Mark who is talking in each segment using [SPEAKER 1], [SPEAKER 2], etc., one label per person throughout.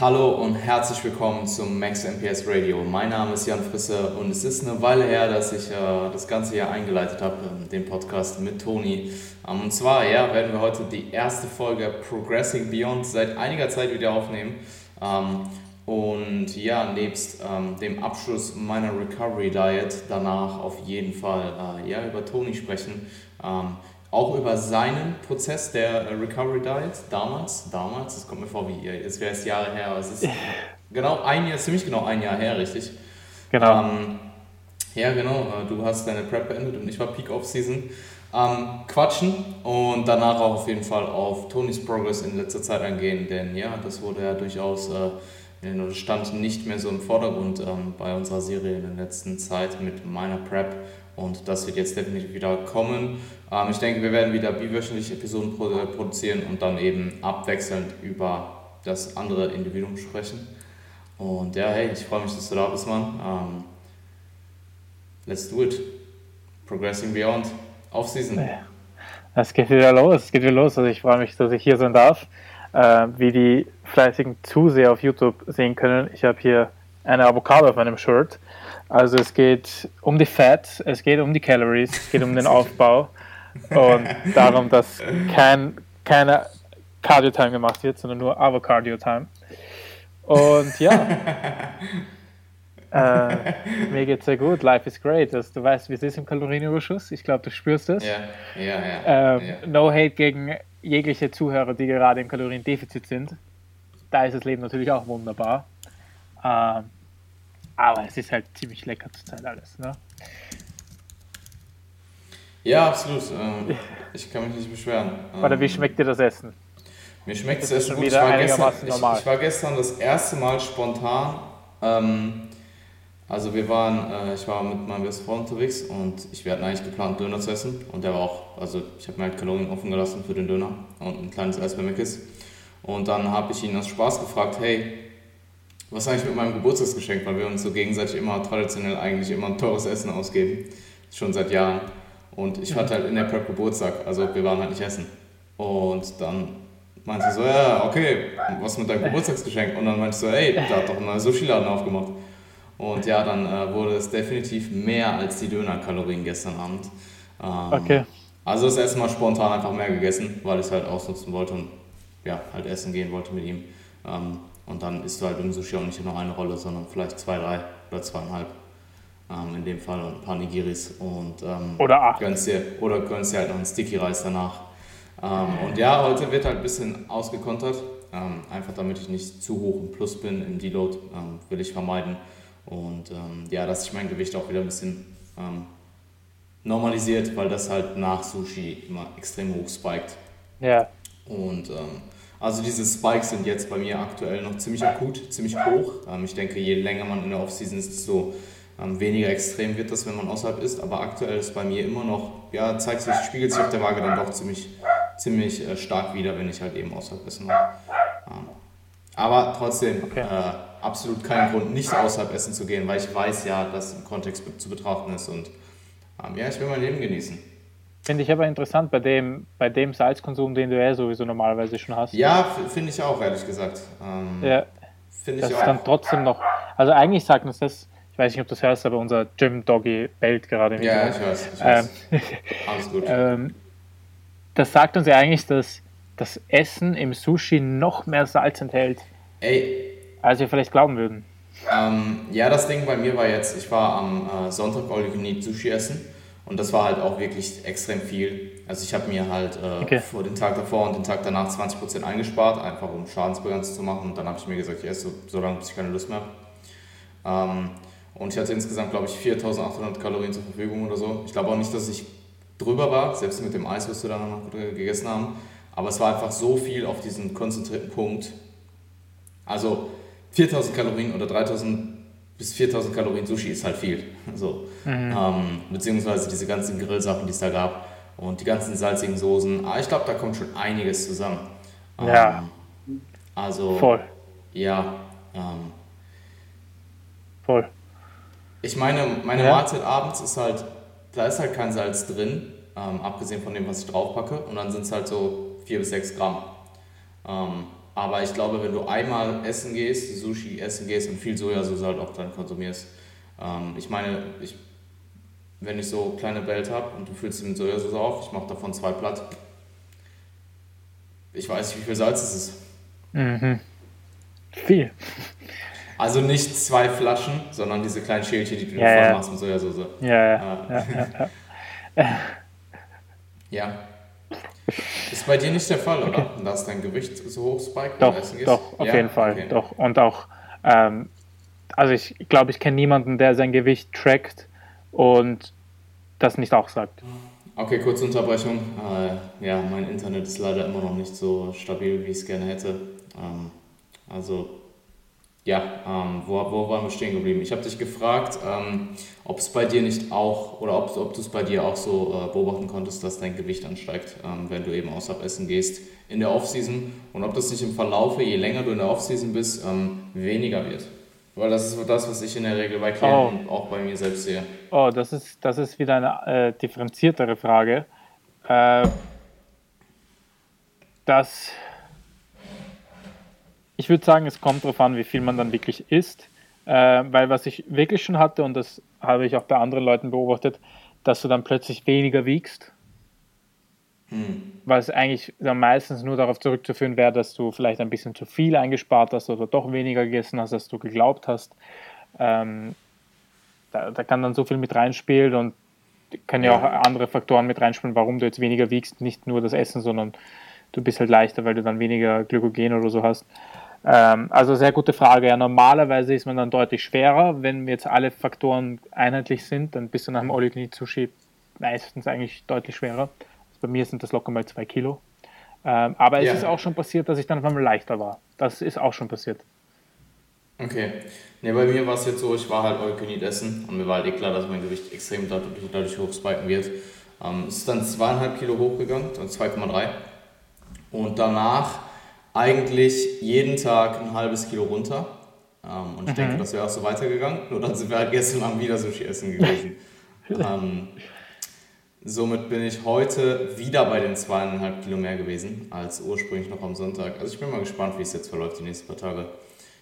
[SPEAKER 1] Hallo und herzlich willkommen zum Max MPS Radio. Mein Name ist Jan Frisse und es ist eine Weile her, dass ich äh, das ganze hier eingeleitet habe, äh, den Podcast mit Toni. Ähm, und zwar ja, werden wir heute die erste Folge Progressing Beyond seit einiger Zeit wieder aufnehmen. Ähm, und ja, nebst ähm, dem Abschluss meiner Recovery Diet danach auf jeden Fall äh, ja, über Toni sprechen. Auch über seinen Prozess der äh, Recovery Diet damals. Damals, das kommt mir vor wie, es wäre es Jahre her, aber es ist genau ein Jahr, ziemlich genau ein Jahr her, richtig? Genau. Ähm, ja, genau, äh, du hast deine Prep beendet und ich war Peak Off-Season. Ähm, quatschen und danach auch auf jeden Fall auf Tonys Progress in letzter Zeit eingehen, denn ja, das wurde ja durchaus, äh, stand nicht mehr so im Vordergrund ähm, bei unserer Serie in der letzten Zeit mit meiner Prep und das wird jetzt definitiv wieder kommen. Ähm, ich denke, wir werden wieder biwöchentliche Episoden produzieren und dann eben abwechselnd über das andere Individuum sprechen. Und ja, hey, ich freue mich, dass du da bist, Mann. Ähm, let's do it. Progressing Beyond. Off-Season.
[SPEAKER 2] Es geht wieder los. Es geht wieder los. Also ich freue mich, dass ich hier sein darf. Äh, wie die fleißigen Zuseher auf YouTube sehen können, ich habe hier eine Avocado auf meinem Shirt. Also es geht um die Fat, es geht um die Calories, es geht um den Aufbau und darum, dass kein, keine Cardio-Time gemacht wird, sondern nur Avocardio-Time. Und ja, äh, mir geht's sehr gut. Life is great. Also, du weißt, wie es ist im Kalorienüberschuss. Ich glaube, du spürst es. Ja, ja, ja, ähm, ja. No hate gegen jegliche Zuhörer, die gerade im Kaloriendefizit sind. Da ist das Leben natürlich auch wunderbar. Ähm, aber es ist halt ziemlich lecker zurzeit alles. Ne?
[SPEAKER 1] Ja, absolut. Ähm, ich kann mich nicht beschweren.
[SPEAKER 2] Oder wie ähm, schmeckt dir das Essen?
[SPEAKER 1] Mir schmeckt das Essen gut. Ich war, gestern, ich, ich war, gestern, das erste Mal spontan. Ähm, also wir waren, äh, ich war mit meinem besten Freund unterwegs und ich, wir hatten eigentlich geplant, Döner zu essen. Und der war auch, also ich habe mir halt Kalorien offen gelassen für den Döner und ein kleines Eis bei Mc's. Und dann habe ich ihn aus Spaß gefragt, hey, was eigentlich mit meinem Geburtstagsgeschenk, weil wir uns so gegenseitig immer traditionell eigentlich immer ein teures Essen ausgeben, schon seit Jahren. Und ich hatte halt in der Prep Geburtstag, also wir waren halt nicht essen. Und dann meinte sie so, ja, okay, was mit deinem Geburtstagsgeschenk? Und dann meinte ich so, ey, da hat doch ein neuer Sushi-Laden aufgemacht. Und ja, dann äh, wurde es definitiv mehr als die Dönerkalorien gestern Abend. Ähm, okay. Also das erste Mal spontan einfach mehr gegessen, weil ich es halt ausnutzen wollte und ja, halt essen gehen wollte mit ihm. Ähm, und dann isst du halt im Sushi auch nicht nur eine Rolle, sondern vielleicht zwei, drei oder zweieinhalb. Ähm, in dem Fall und ein paar Nigiris und ähm, oder acht. Gönnst dir, oder gönnst dir halt noch einen Sticky Reis danach. Ähm, und ja, heute wird halt ein bisschen ausgekontert. Ähm, einfach damit ich nicht zu hoch im Plus bin im Deload, ähm, will ich vermeiden. Und ähm, ja, dass sich mein Gewicht auch wieder ein bisschen normalisiert, weil das halt nach Sushi immer extrem hoch spiked. Ja. Und also diese Spikes sind jetzt bei mir aktuell noch ziemlich akut, ziemlich hoch. Ähm, ich denke, je länger man in der Offseason ist, desto ähm, weniger extrem wird das, wenn man außerhalb ist. Aber aktuell ist bei mir immer noch, ja, zeigt sich, spiegelt sich auf der Waage dann doch ziemlich, ziemlich äh, stark wieder, wenn ich halt eben außerhalb essen will. Ähm, aber trotzdem okay. äh, absolut kein Grund, nicht außerhalb essen zu gehen, weil ich weiß ja, dass im Kontext zu betrachten ist und ähm, ja, ich will mein Leben genießen.
[SPEAKER 2] Finde ich aber interessant bei dem, bei dem Salzkonsum, den du ja sowieso normalerweise schon hast.
[SPEAKER 1] Ja, finde ich auch, ehrlich gesagt. Ähm, ja.
[SPEAKER 2] Finde ich auch. dann trotzdem noch. Also eigentlich sagt uns das, ich weiß nicht, ob du das hörst, aber unser Gym Doggy bellt gerade im Ja, ich weiß. Ich weiß. Ähm, Alles gut. ähm, das sagt uns ja eigentlich, dass das Essen im Sushi noch mehr Salz enthält. Ey. Als wir vielleicht glauben würden.
[SPEAKER 1] Ähm, ja, das Ding bei mir war jetzt, ich war am äh, Sonntag All You Can Eat Sushi essen und das war halt auch wirklich extrem viel. Also ich habe mir halt äh, okay. vor den Tag davor und den Tag danach 20% eingespart, einfach um Schadensbegrenzung zu machen. Und dann habe ich mir gesagt, ich esse so, so lange, bis ich keine Lust mehr habe. Ähm, und ich hatte insgesamt, glaube ich, 4800 Kalorien zur Verfügung oder so. Ich glaube auch nicht, dass ich drüber war, selbst mit dem Eis, was wir dann noch gegessen haben. Aber es war einfach so viel auf diesen konzentrierten Punkt. Also 4000 Kalorien oder 3000 bis 4000 Kalorien Sushi ist halt viel. So. Mhm. Ähm, beziehungsweise diese ganzen Grillsachen, die es da gab und die ganzen salzigen Soßen. Aber ah, ich glaube, da kommt schon einiges zusammen. Ähm, ja. Also. Voll. Ja. Ähm, Voll. Ich meine, meine ja. Mahlzeit abends ist halt, da ist halt kein Salz drin, ähm, abgesehen von dem, was ich draufpacke. Und dann sind es halt so 4 bis 6 Gramm. Aber ich glaube, wenn du einmal essen gehst, Sushi essen gehst und viel Sojasauce halt auch dann konsumierst, ähm, ich meine, ich, wenn ich so kleine Welt habe und du füllst sie mit Sojasauce auf, ich mache davon zwei Platt. Ich weiß nicht, wie viel Salz es ist.
[SPEAKER 2] Mhm. Viel.
[SPEAKER 1] Also nicht zwei Flaschen, sondern diese kleinen Schälchen, die du ja, voll ja. machst mit Sojasauce.
[SPEAKER 2] Ja, ja. ja, ja,
[SPEAKER 1] ja. ja. Ist bei dir nicht der Fall, okay. oder? Dass dein Gewicht so hoch spiked
[SPEAKER 2] doch, Doch, auf jeden Fall. Okay. Doch. Und auch, ähm, also ich glaube, ich kenne niemanden, der sein Gewicht trackt und das nicht auch sagt.
[SPEAKER 1] Okay, kurze Unterbrechung. Äh, ja, mein Internet ist leider immer noch nicht so stabil, wie ich es gerne hätte. Ähm, also ja, ähm, wo, wo waren wir stehen geblieben? Ich habe dich gefragt, ähm, ob es bei dir nicht auch oder ob, ob du es bei dir auch so äh, beobachten konntest, dass dein Gewicht ansteigt, ähm, wenn du eben außerhalb essen gehst in der Offseason und ob das nicht im Verlaufe, je länger du in der Offseason bist, ähm, weniger wird. Weil das ist das, was ich in der Regel bei Klienten oh. auch bei mir selbst sehe.
[SPEAKER 2] Oh, das ist, das ist wieder eine äh, differenziertere Frage. Äh, das ich würde sagen, es kommt darauf an, wie viel man dann wirklich isst. Äh, weil was ich wirklich schon hatte, und das habe ich auch bei anderen Leuten beobachtet, dass du dann plötzlich weniger wiegst. Hm. Es eigentlich dann meistens nur darauf zurückzuführen wäre, dass du vielleicht ein bisschen zu viel eingespart hast oder doch weniger gegessen hast, als du geglaubt hast. Ähm, da, da, kann dann so viel mit reinspielen und können ja. ja auch andere Faktoren mit reinspielen, warum du jetzt weniger wiegst. Nicht nur das Essen, sondern du bist halt leichter, weil du dann weniger Glykogen oder so hast. Ähm, also sehr gute Frage. Ja, normalerweise ist man dann deutlich schwerer, wenn jetzt alle Faktoren einheitlich sind, dann bist du nach dem all sushi meistens eigentlich deutlich schwerer. Also bei mir sind das locker mal zwei Kilo. Ähm, aber es ja. ist auch schon passiert, dass ich dann auf einmal leichter war. Das ist auch schon passiert.
[SPEAKER 1] Okay. Ne, bei mir war es jetzt so, ich war halt all essen und mir war halt eh klar, dass mein Gewicht extrem dadurch, dadurch hochspiken wird. Ähm, es ist dann zweieinhalb Kilo hochgegangen, dann 2,3. Und danach eigentlich jeden Tag ein halbes Kilo runter. Ähm, und ich mhm. denke, das wäre auch so weitergegangen. Nur dann sind wir halt gestern Abend wieder Sushi essen gewesen. ähm, somit bin ich heute wieder bei den zweieinhalb Kilo mehr gewesen als ursprünglich noch am Sonntag. Also ich bin mal gespannt, wie es jetzt verläuft die nächsten paar Tage.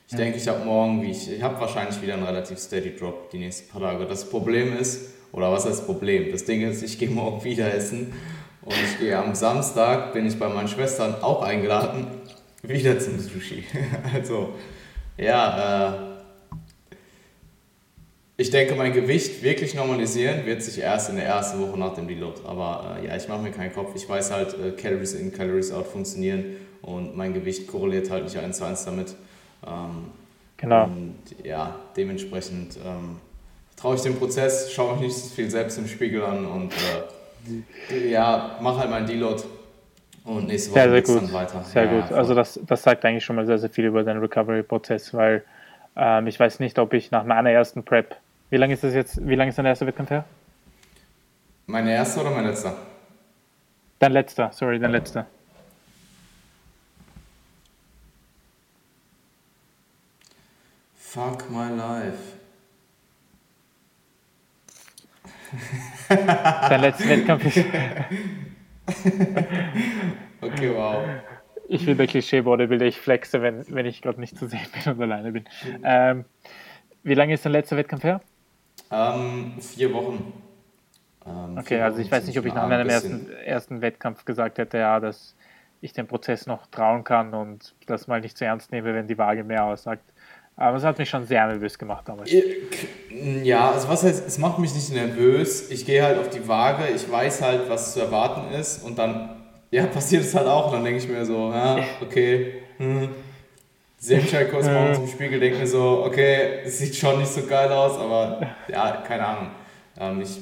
[SPEAKER 1] Ich ja. denke, ich habe morgen, wie ich, ich habe wahrscheinlich wieder einen relativ steady Drop die nächsten paar Tage. Das Problem ist, oder was heißt Problem? Das Ding ist, ich gehe morgen wieder essen und ich gehe am Samstag, bin ich bei meinen Schwestern auch eingeladen wieder zum Sushi. also, ja, äh, ich denke, mein Gewicht wirklich normalisieren wird sich erst in der ersten Woche nach dem Deload. Aber äh, ja, ich mache mir keinen Kopf. Ich weiß halt, äh, Calories in, Calories out funktionieren und mein Gewicht korreliert halt nicht eins zu eins damit. Ähm,
[SPEAKER 2] genau.
[SPEAKER 1] Und ja, dementsprechend ähm, traue ich dem Prozess, schaue mich nicht so viel selbst im Spiegel an und äh, ja, mache halt meinen Deload und nächste Woche
[SPEAKER 2] sehr, sehr gut. weiter. Sehr ja, gut. Also das, das sagt eigentlich schon mal sehr, sehr viel über den Recovery-Prozess, weil ähm, ich weiß nicht, ob ich nach meiner ersten Prep, wie lange ist das jetzt, wie lange ist dein erster Wettkampf her?
[SPEAKER 1] Mein erster oder mein letzter?
[SPEAKER 2] Dein letzter, sorry, dein letzter.
[SPEAKER 1] Fuck my life.
[SPEAKER 2] Dein letzter Wettkampf ist.
[SPEAKER 1] okay, wow.
[SPEAKER 2] Ich bin der Klischee-Bodybuilder, ich flexe, wenn, wenn ich gerade nicht zu sehen bin und alleine bin. Ähm, wie lange ist dein letzter Wettkampf her?
[SPEAKER 1] Ähm, vier Wochen.
[SPEAKER 2] Ähm, okay, vier also ich weiß nicht, ob ich nach meinem ersten, ersten Wettkampf gesagt hätte, ja, dass ich dem Prozess noch trauen kann und das mal nicht zu ernst nehme, wenn die Waage mehr aussagt. Aber es hat mich schon sehr nervös gemacht damals.
[SPEAKER 1] Ja, also was heißt, es macht mich nicht nervös. Ich gehe halt auf die Waage, ich weiß halt, was zu erwarten ist und dann, ja, passiert es halt auch. Und dann denke ich mir so, ja, okay, hm. Sehe mich halt kurz morgens im Spiegel, denke mir so, okay, es sieht schon nicht so geil aus, aber ja, keine Ahnung. Ähm, ich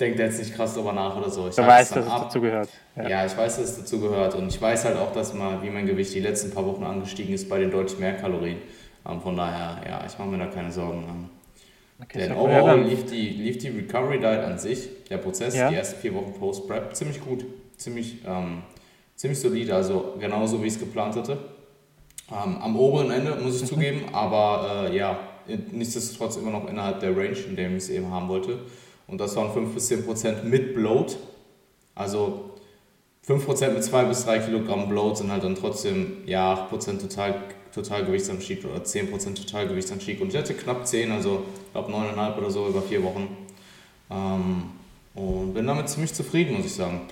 [SPEAKER 1] denke da jetzt nicht krass drüber nach oder so. Ich
[SPEAKER 2] du weißt, dass es dazu gehört.
[SPEAKER 1] Ja. ja. ich weiß, dass es dazu gehört und ich weiß halt auch, dass mal, wie mein Gewicht die letzten paar Wochen angestiegen ist bei den deutlich mehr Kalorien. Um, von daher, ja, ich mache mir da keine Sorgen. Um, okay, denn overall lief die, lief die Recovery Diet an sich, der Prozess, ja. die ersten vier Wochen Post-Prep, ziemlich gut, ziemlich, ähm, ziemlich solide, also genauso wie ich es geplant hatte. Ähm, am oberen Ende, muss ich mhm. zugeben, aber äh, ja, nichtsdestotrotz immer noch innerhalb der Range, in der ich es eben haben wollte. Und das waren 5 bis 10 Prozent mit Bloat. Also 5% mit 2 bis 3 Kilogramm Bloat sind halt dann trotzdem ja, 8% total, Totalgewichtsanstieg oder 10% Totalgewichtsanstieg. Und ich hatte knapp 10, also ich glaube 9,5 oder so über vier Wochen. Ähm, und bin damit ziemlich zufrieden, muss ich sagen.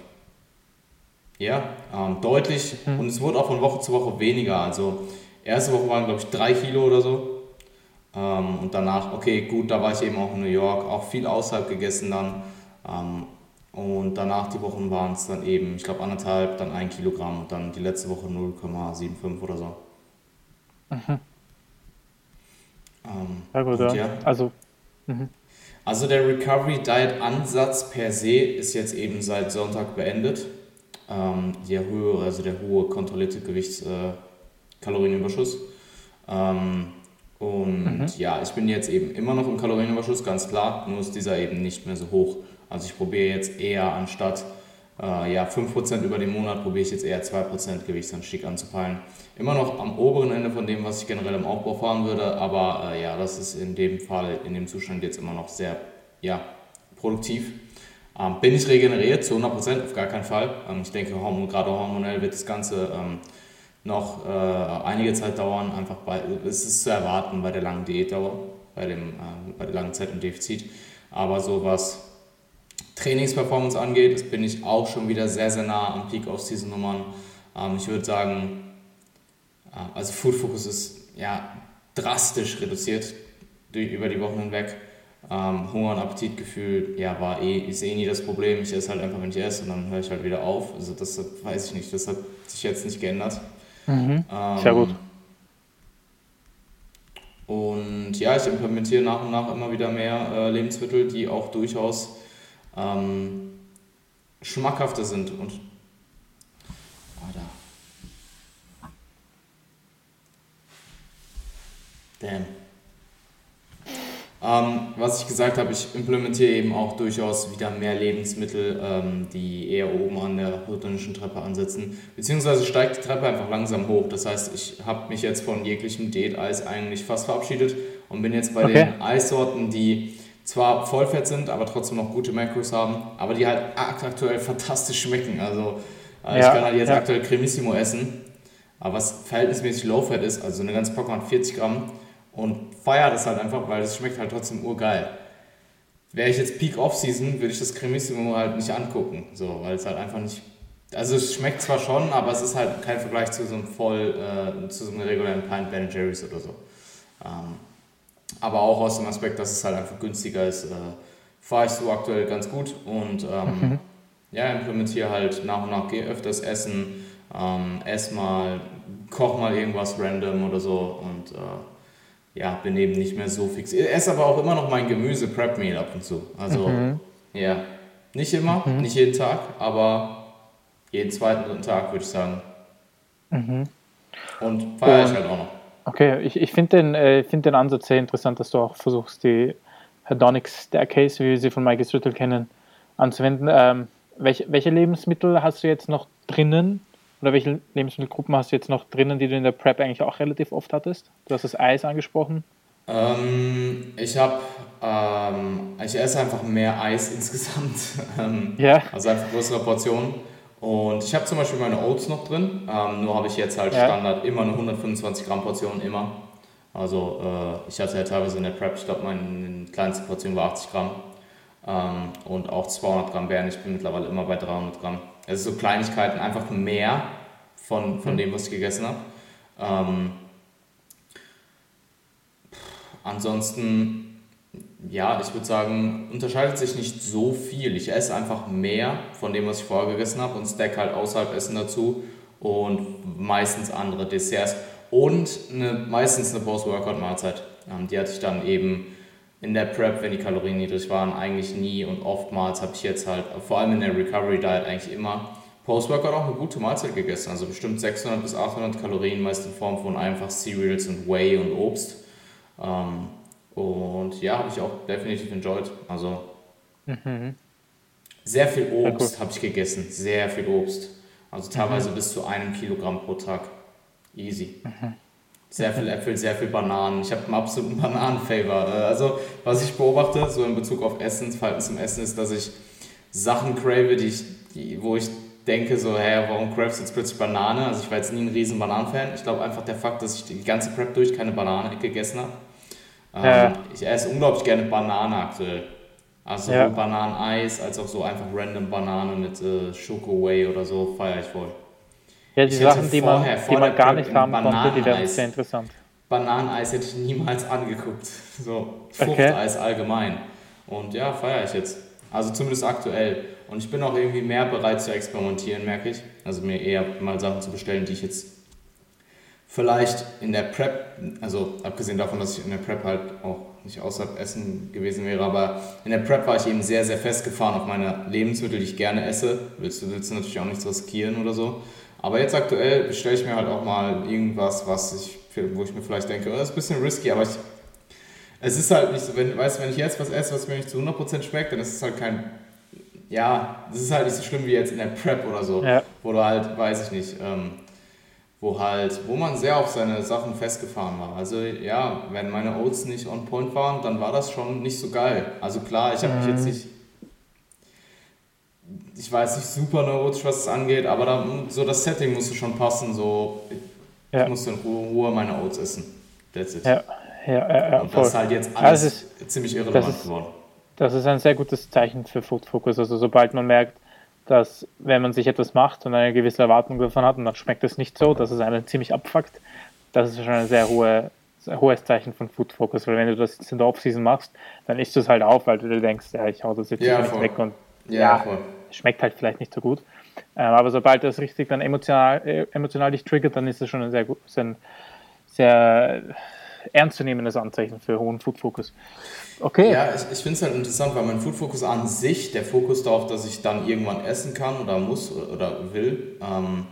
[SPEAKER 1] Ja, ähm, deutlich. Mhm. Und es wurde auch von Woche zu Woche weniger. Also erste Woche waren, glaube ich, 3 Kilo oder so. Ähm, und danach, okay, gut, da war ich eben auch in New York, auch viel außerhalb gegessen dann. Ähm, und danach die Wochen waren es dann eben, ich glaube, anderthalb, dann ein Kilogramm und dann die letzte Woche 0,75 oder so. Mhm. Ähm, ja, gut, ja. ja. Also, mhm. also der Recovery Diet Ansatz per se ist jetzt eben seit Sonntag beendet. Ähm, der höhere, also der hohe kontrollierte Gewichtskalorienüberschuss. Äh, ähm, und mhm. ja, ich bin jetzt eben immer noch im Kalorienüberschuss, ganz klar, nur ist dieser eben nicht mehr so hoch. Also ich probiere jetzt eher anstatt äh, ja, 5% über den Monat, probiere ich jetzt eher 2% Gewichtsanstieg anzupeilen. Immer noch am oberen Ende von dem, was ich generell im Aufbau fahren würde, aber äh, ja, das ist in dem Fall, in dem Zustand jetzt immer noch sehr ja, produktiv. Ähm, bin ich regeneriert zu 100%? Auf gar keinen Fall. Ähm, ich denke, gerade hormonell wird das Ganze ähm, noch äh, einige Zeit dauern. Einfach bei, es ist zu erwarten bei der langen Diätdauer, bei, dem, äh, bei der langen Zeit im Defizit. Aber so was Trainingsperformance angeht, bin ich auch schon wieder sehr, sehr nah am Peak aus diesen Nummern. Ähm, ich würde sagen, äh, also Food Focus ist ja drastisch reduziert durch, über die Wochen hinweg. Ähm, Hunger und Appetitgefühl, ja, war eh, ist eh nie das Problem. Ich esse halt einfach, wenn ich esse und dann höre ich halt wieder auf. Also das weiß ich nicht, das hat sich jetzt nicht geändert. Mhm. Ähm, Sehr gut. Und ja, ich implementiere nach und nach immer wieder mehr äh, Lebensmittel, die auch durchaus ähm, schmackhafter sind. Und oh, da. Damn. Ähm, was ich gesagt habe, ich implementiere eben auch durchaus wieder mehr Lebensmittel, ähm, die eher oben an der hypertonischen Treppe ansetzen. Beziehungsweise steigt die Treppe einfach langsam hoch. Das heißt, ich habe mich jetzt von jeglichem Diät-Eis eigentlich fast verabschiedet und bin jetzt bei okay. den Eissorten, die zwar Vollfett sind, aber trotzdem noch gute Macros haben, aber die halt aktuell fantastisch schmecken. Also äh, ja, ich kann halt jetzt ja. aktuell Cremissimo essen, aber was verhältnismäßig Low-Fat ist, also eine ganze Packung hat 40 Gramm und feiere das halt einfach, weil es schmeckt halt trotzdem urgeil. Wäre ich jetzt Peak Off-Season, würde ich das Cremissimo halt nicht angucken, so, weil es halt einfach nicht. Also es schmeckt zwar schon, aber es ist halt kein Vergleich zu so einem voll, äh, zu so einem regulären Pint Ben Jerry's oder so. Ähm, aber auch aus dem Aspekt, dass es halt einfach günstiger ist, äh, fahre ich so aktuell ganz gut und ähm, mhm. ja, implementiere halt nach und nach, gehe öfters essen, ähm, ess mal, koch mal irgendwas random oder so und äh, ja, bin eben nicht mehr so fix. Ich esse aber auch immer noch mein Gemüse Prep Meal ab und zu. Also, mhm. ja, nicht immer, mhm. nicht jeden Tag, aber jeden zweiten, dritten Tag würde ich sagen. Mhm. Und feiere ich halt auch noch.
[SPEAKER 2] Okay, ich, ich finde den, äh, find den Ansatz sehr interessant, dass du auch versuchst, die Hedonic Staircase, wie wir sie von Michael Strittel kennen, anzuwenden. Ähm, welche, welche Lebensmittel hast du jetzt noch drinnen, oder welche Lebensmittelgruppen hast du jetzt noch drinnen, die du in der Prep eigentlich auch relativ oft hattest? Du hast das Eis angesprochen.
[SPEAKER 1] Ähm, ich habe, ähm, ich esse einfach mehr Eis insgesamt. ähm, ja. Also einfach größere Portionen. Und ich habe zum Beispiel meine Oats noch drin, ähm, nur habe ich jetzt halt ja. Standard immer eine 125 Gramm Portion immer. Also äh, ich hatte ja teilweise in der Prep, ich glaube meine kleinste Portion war 80 Gramm. Ähm, und auch 200 Gramm Beeren, ich bin mittlerweile immer bei 300 Gramm. Also so Kleinigkeiten, einfach mehr von, von mhm. dem, was ich gegessen habe. Ähm, ansonsten, ja, ich würde sagen, unterscheidet sich nicht so viel. Ich esse einfach mehr von dem, was ich vorher gegessen habe und stack halt außerhalb Essen dazu und meistens andere Desserts und eine, meistens eine Post-Workout-Mahlzeit. Ähm, die hatte ich dann eben in der Prep, wenn die Kalorien niedrig waren, eigentlich nie und oftmals habe ich jetzt halt, vor allem in der Recovery Diet eigentlich immer Post-Workout auch eine gute Mahlzeit gegessen, also bestimmt 600 bis 800 Kalorien, meist in Form von einfach Cereals und Whey und Obst. Ähm, und ja, habe ich auch definitiv enjoyed. Also mhm. sehr viel Obst habe ich gegessen, sehr viel Obst. Also teilweise mhm. bis zu einem Kilogramm pro Tag. Easy. Mhm. Sehr viel Äpfel, sehr viel Bananen. Ich habe einen absoluten Bananen-Favor. Also, was ich beobachte, so in Bezug auf Essen, Verhalten zum Essen, ist, dass ich Sachen crave, die ich, die, wo ich denke so, hä, warum craftst du jetzt plötzlich Banane? Also ich war jetzt nie ein riesen Bananen-Fan. Ich glaube einfach der Fakt, dass ich die ganze Prep durch keine Banane gegessen habe. Ähm, ja. Ich esse unglaublich gerne Banane aktuell. Also ja. Bananeneis, als auch so einfach random Banane mit äh, Schoko Whey oder so, feiere ich voll.
[SPEAKER 2] Ja, die ich Sachen, die man, die man gar nicht haben konnte, die werden sehr interessant.
[SPEAKER 1] Bananeneis hätte ich niemals angeguckt. So, Fruchteis okay. allgemein. Und ja, feiere ich jetzt. Also zumindest aktuell. Und ich bin auch irgendwie mehr bereit zu experimentieren, merke ich. Also mir eher mal Sachen zu bestellen, die ich jetzt vielleicht in der Prep, also abgesehen davon, dass ich in der Prep halt auch nicht außerhalb Essen gewesen wäre, aber in der Prep war ich eben sehr, sehr festgefahren auf meine Lebensmittel, die ich gerne esse. Willst du, willst du natürlich auch nichts riskieren oder so. Aber jetzt aktuell bestelle ich mir halt auch mal irgendwas, was ich, wo ich mir vielleicht denke, oh, das ist ein bisschen risky, aber ich, es ist halt nicht so, wenn, weißt du, wenn ich jetzt was esse, was mir nicht zu 100% schmeckt, dann ist es halt kein ja, das ist halt nicht so schlimm wie jetzt in der Prep oder so, ja. wo du halt, weiß ich nicht, ähm, wo halt, wo man sehr auf seine Sachen festgefahren war. Also ja, wenn meine Oats nicht on point waren, dann war das schon nicht so geil. Also klar, ich habe mich jetzt mhm. nicht, ich weiß nicht super neurotisch, was es angeht, aber da, so das Setting musste schon passen, so ja. ich musste in Ruhe meine Oats essen. That's it.
[SPEAKER 2] Ja, ja, ja, ja
[SPEAKER 1] Und das ist halt jetzt alles ist, ziemlich irrelevant geworden.
[SPEAKER 2] Das ist ein sehr gutes Zeichen für Food Focus. Also sobald man merkt, dass wenn man sich etwas macht und eine gewisse Erwartung davon hat und dann schmeckt es nicht so, dass es einen ziemlich abfuckt, das ist schon ein sehr, hohe, sehr hohes Zeichen von Food Focus, weil wenn du das jetzt in der Off-Season machst, dann isst du es halt auf, weil du dir denkst, ja, ich hau das jetzt ja, nicht weg und ja, ja schmeckt halt vielleicht nicht so gut. Ähm, aber sobald das richtig dann emotional, äh, emotional dich triggert, dann ist es schon ein sehr, gut, ein sehr ernstzunehmendes Anzeichen für hohen Food Focus. Okay.
[SPEAKER 1] Ja, ich, ich finde es halt interessant, weil mein Food Focus an sich, der Fokus darauf, dass ich dann irgendwann essen kann oder muss oder will, ähm,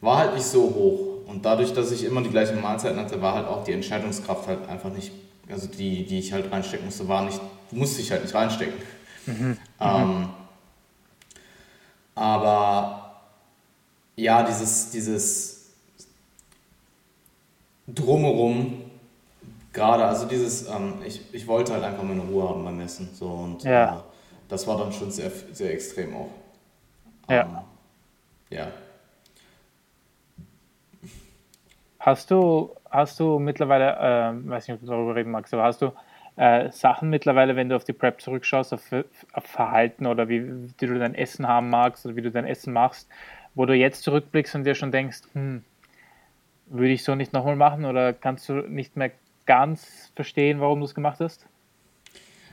[SPEAKER 1] war halt nicht so hoch. Und dadurch, dass ich immer die gleichen Mahlzeiten hatte, war halt auch die Entscheidungskraft halt einfach nicht, also die, die ich halt reinstecken musste, war nicht, musste ich halt nicht reinstecken. Mhm. Ähm, aber ja, dieses, dieses Drumherum gerade, also dieses, ähm, ich, ich wollte halt einfach meine Ruhe haben beim Essen. So, und ja. äh, das war dann schon sehr, sehr extrem auch.
[SPEAKER 2] Ja. Ähm,
[SPEAKER 1] ja.
[SPEAKER 2] Hast du, hast du mittlerweile, äh, weiß nicht, ob du darüber reden magst, aber hast du äh, Sachen mittlerweile, wenn du auf die Prep zurückschaust, auf, auf Verhalten oder wie, wie du dein Essen haben magst oder wie du dein Essen machst, wo du jetzt zurückblickst und dir schon denkst, hm, würde ich so nicht nochmal machen oder kannst du nicht mehr ganz verstehen, warum du es gemacht hast?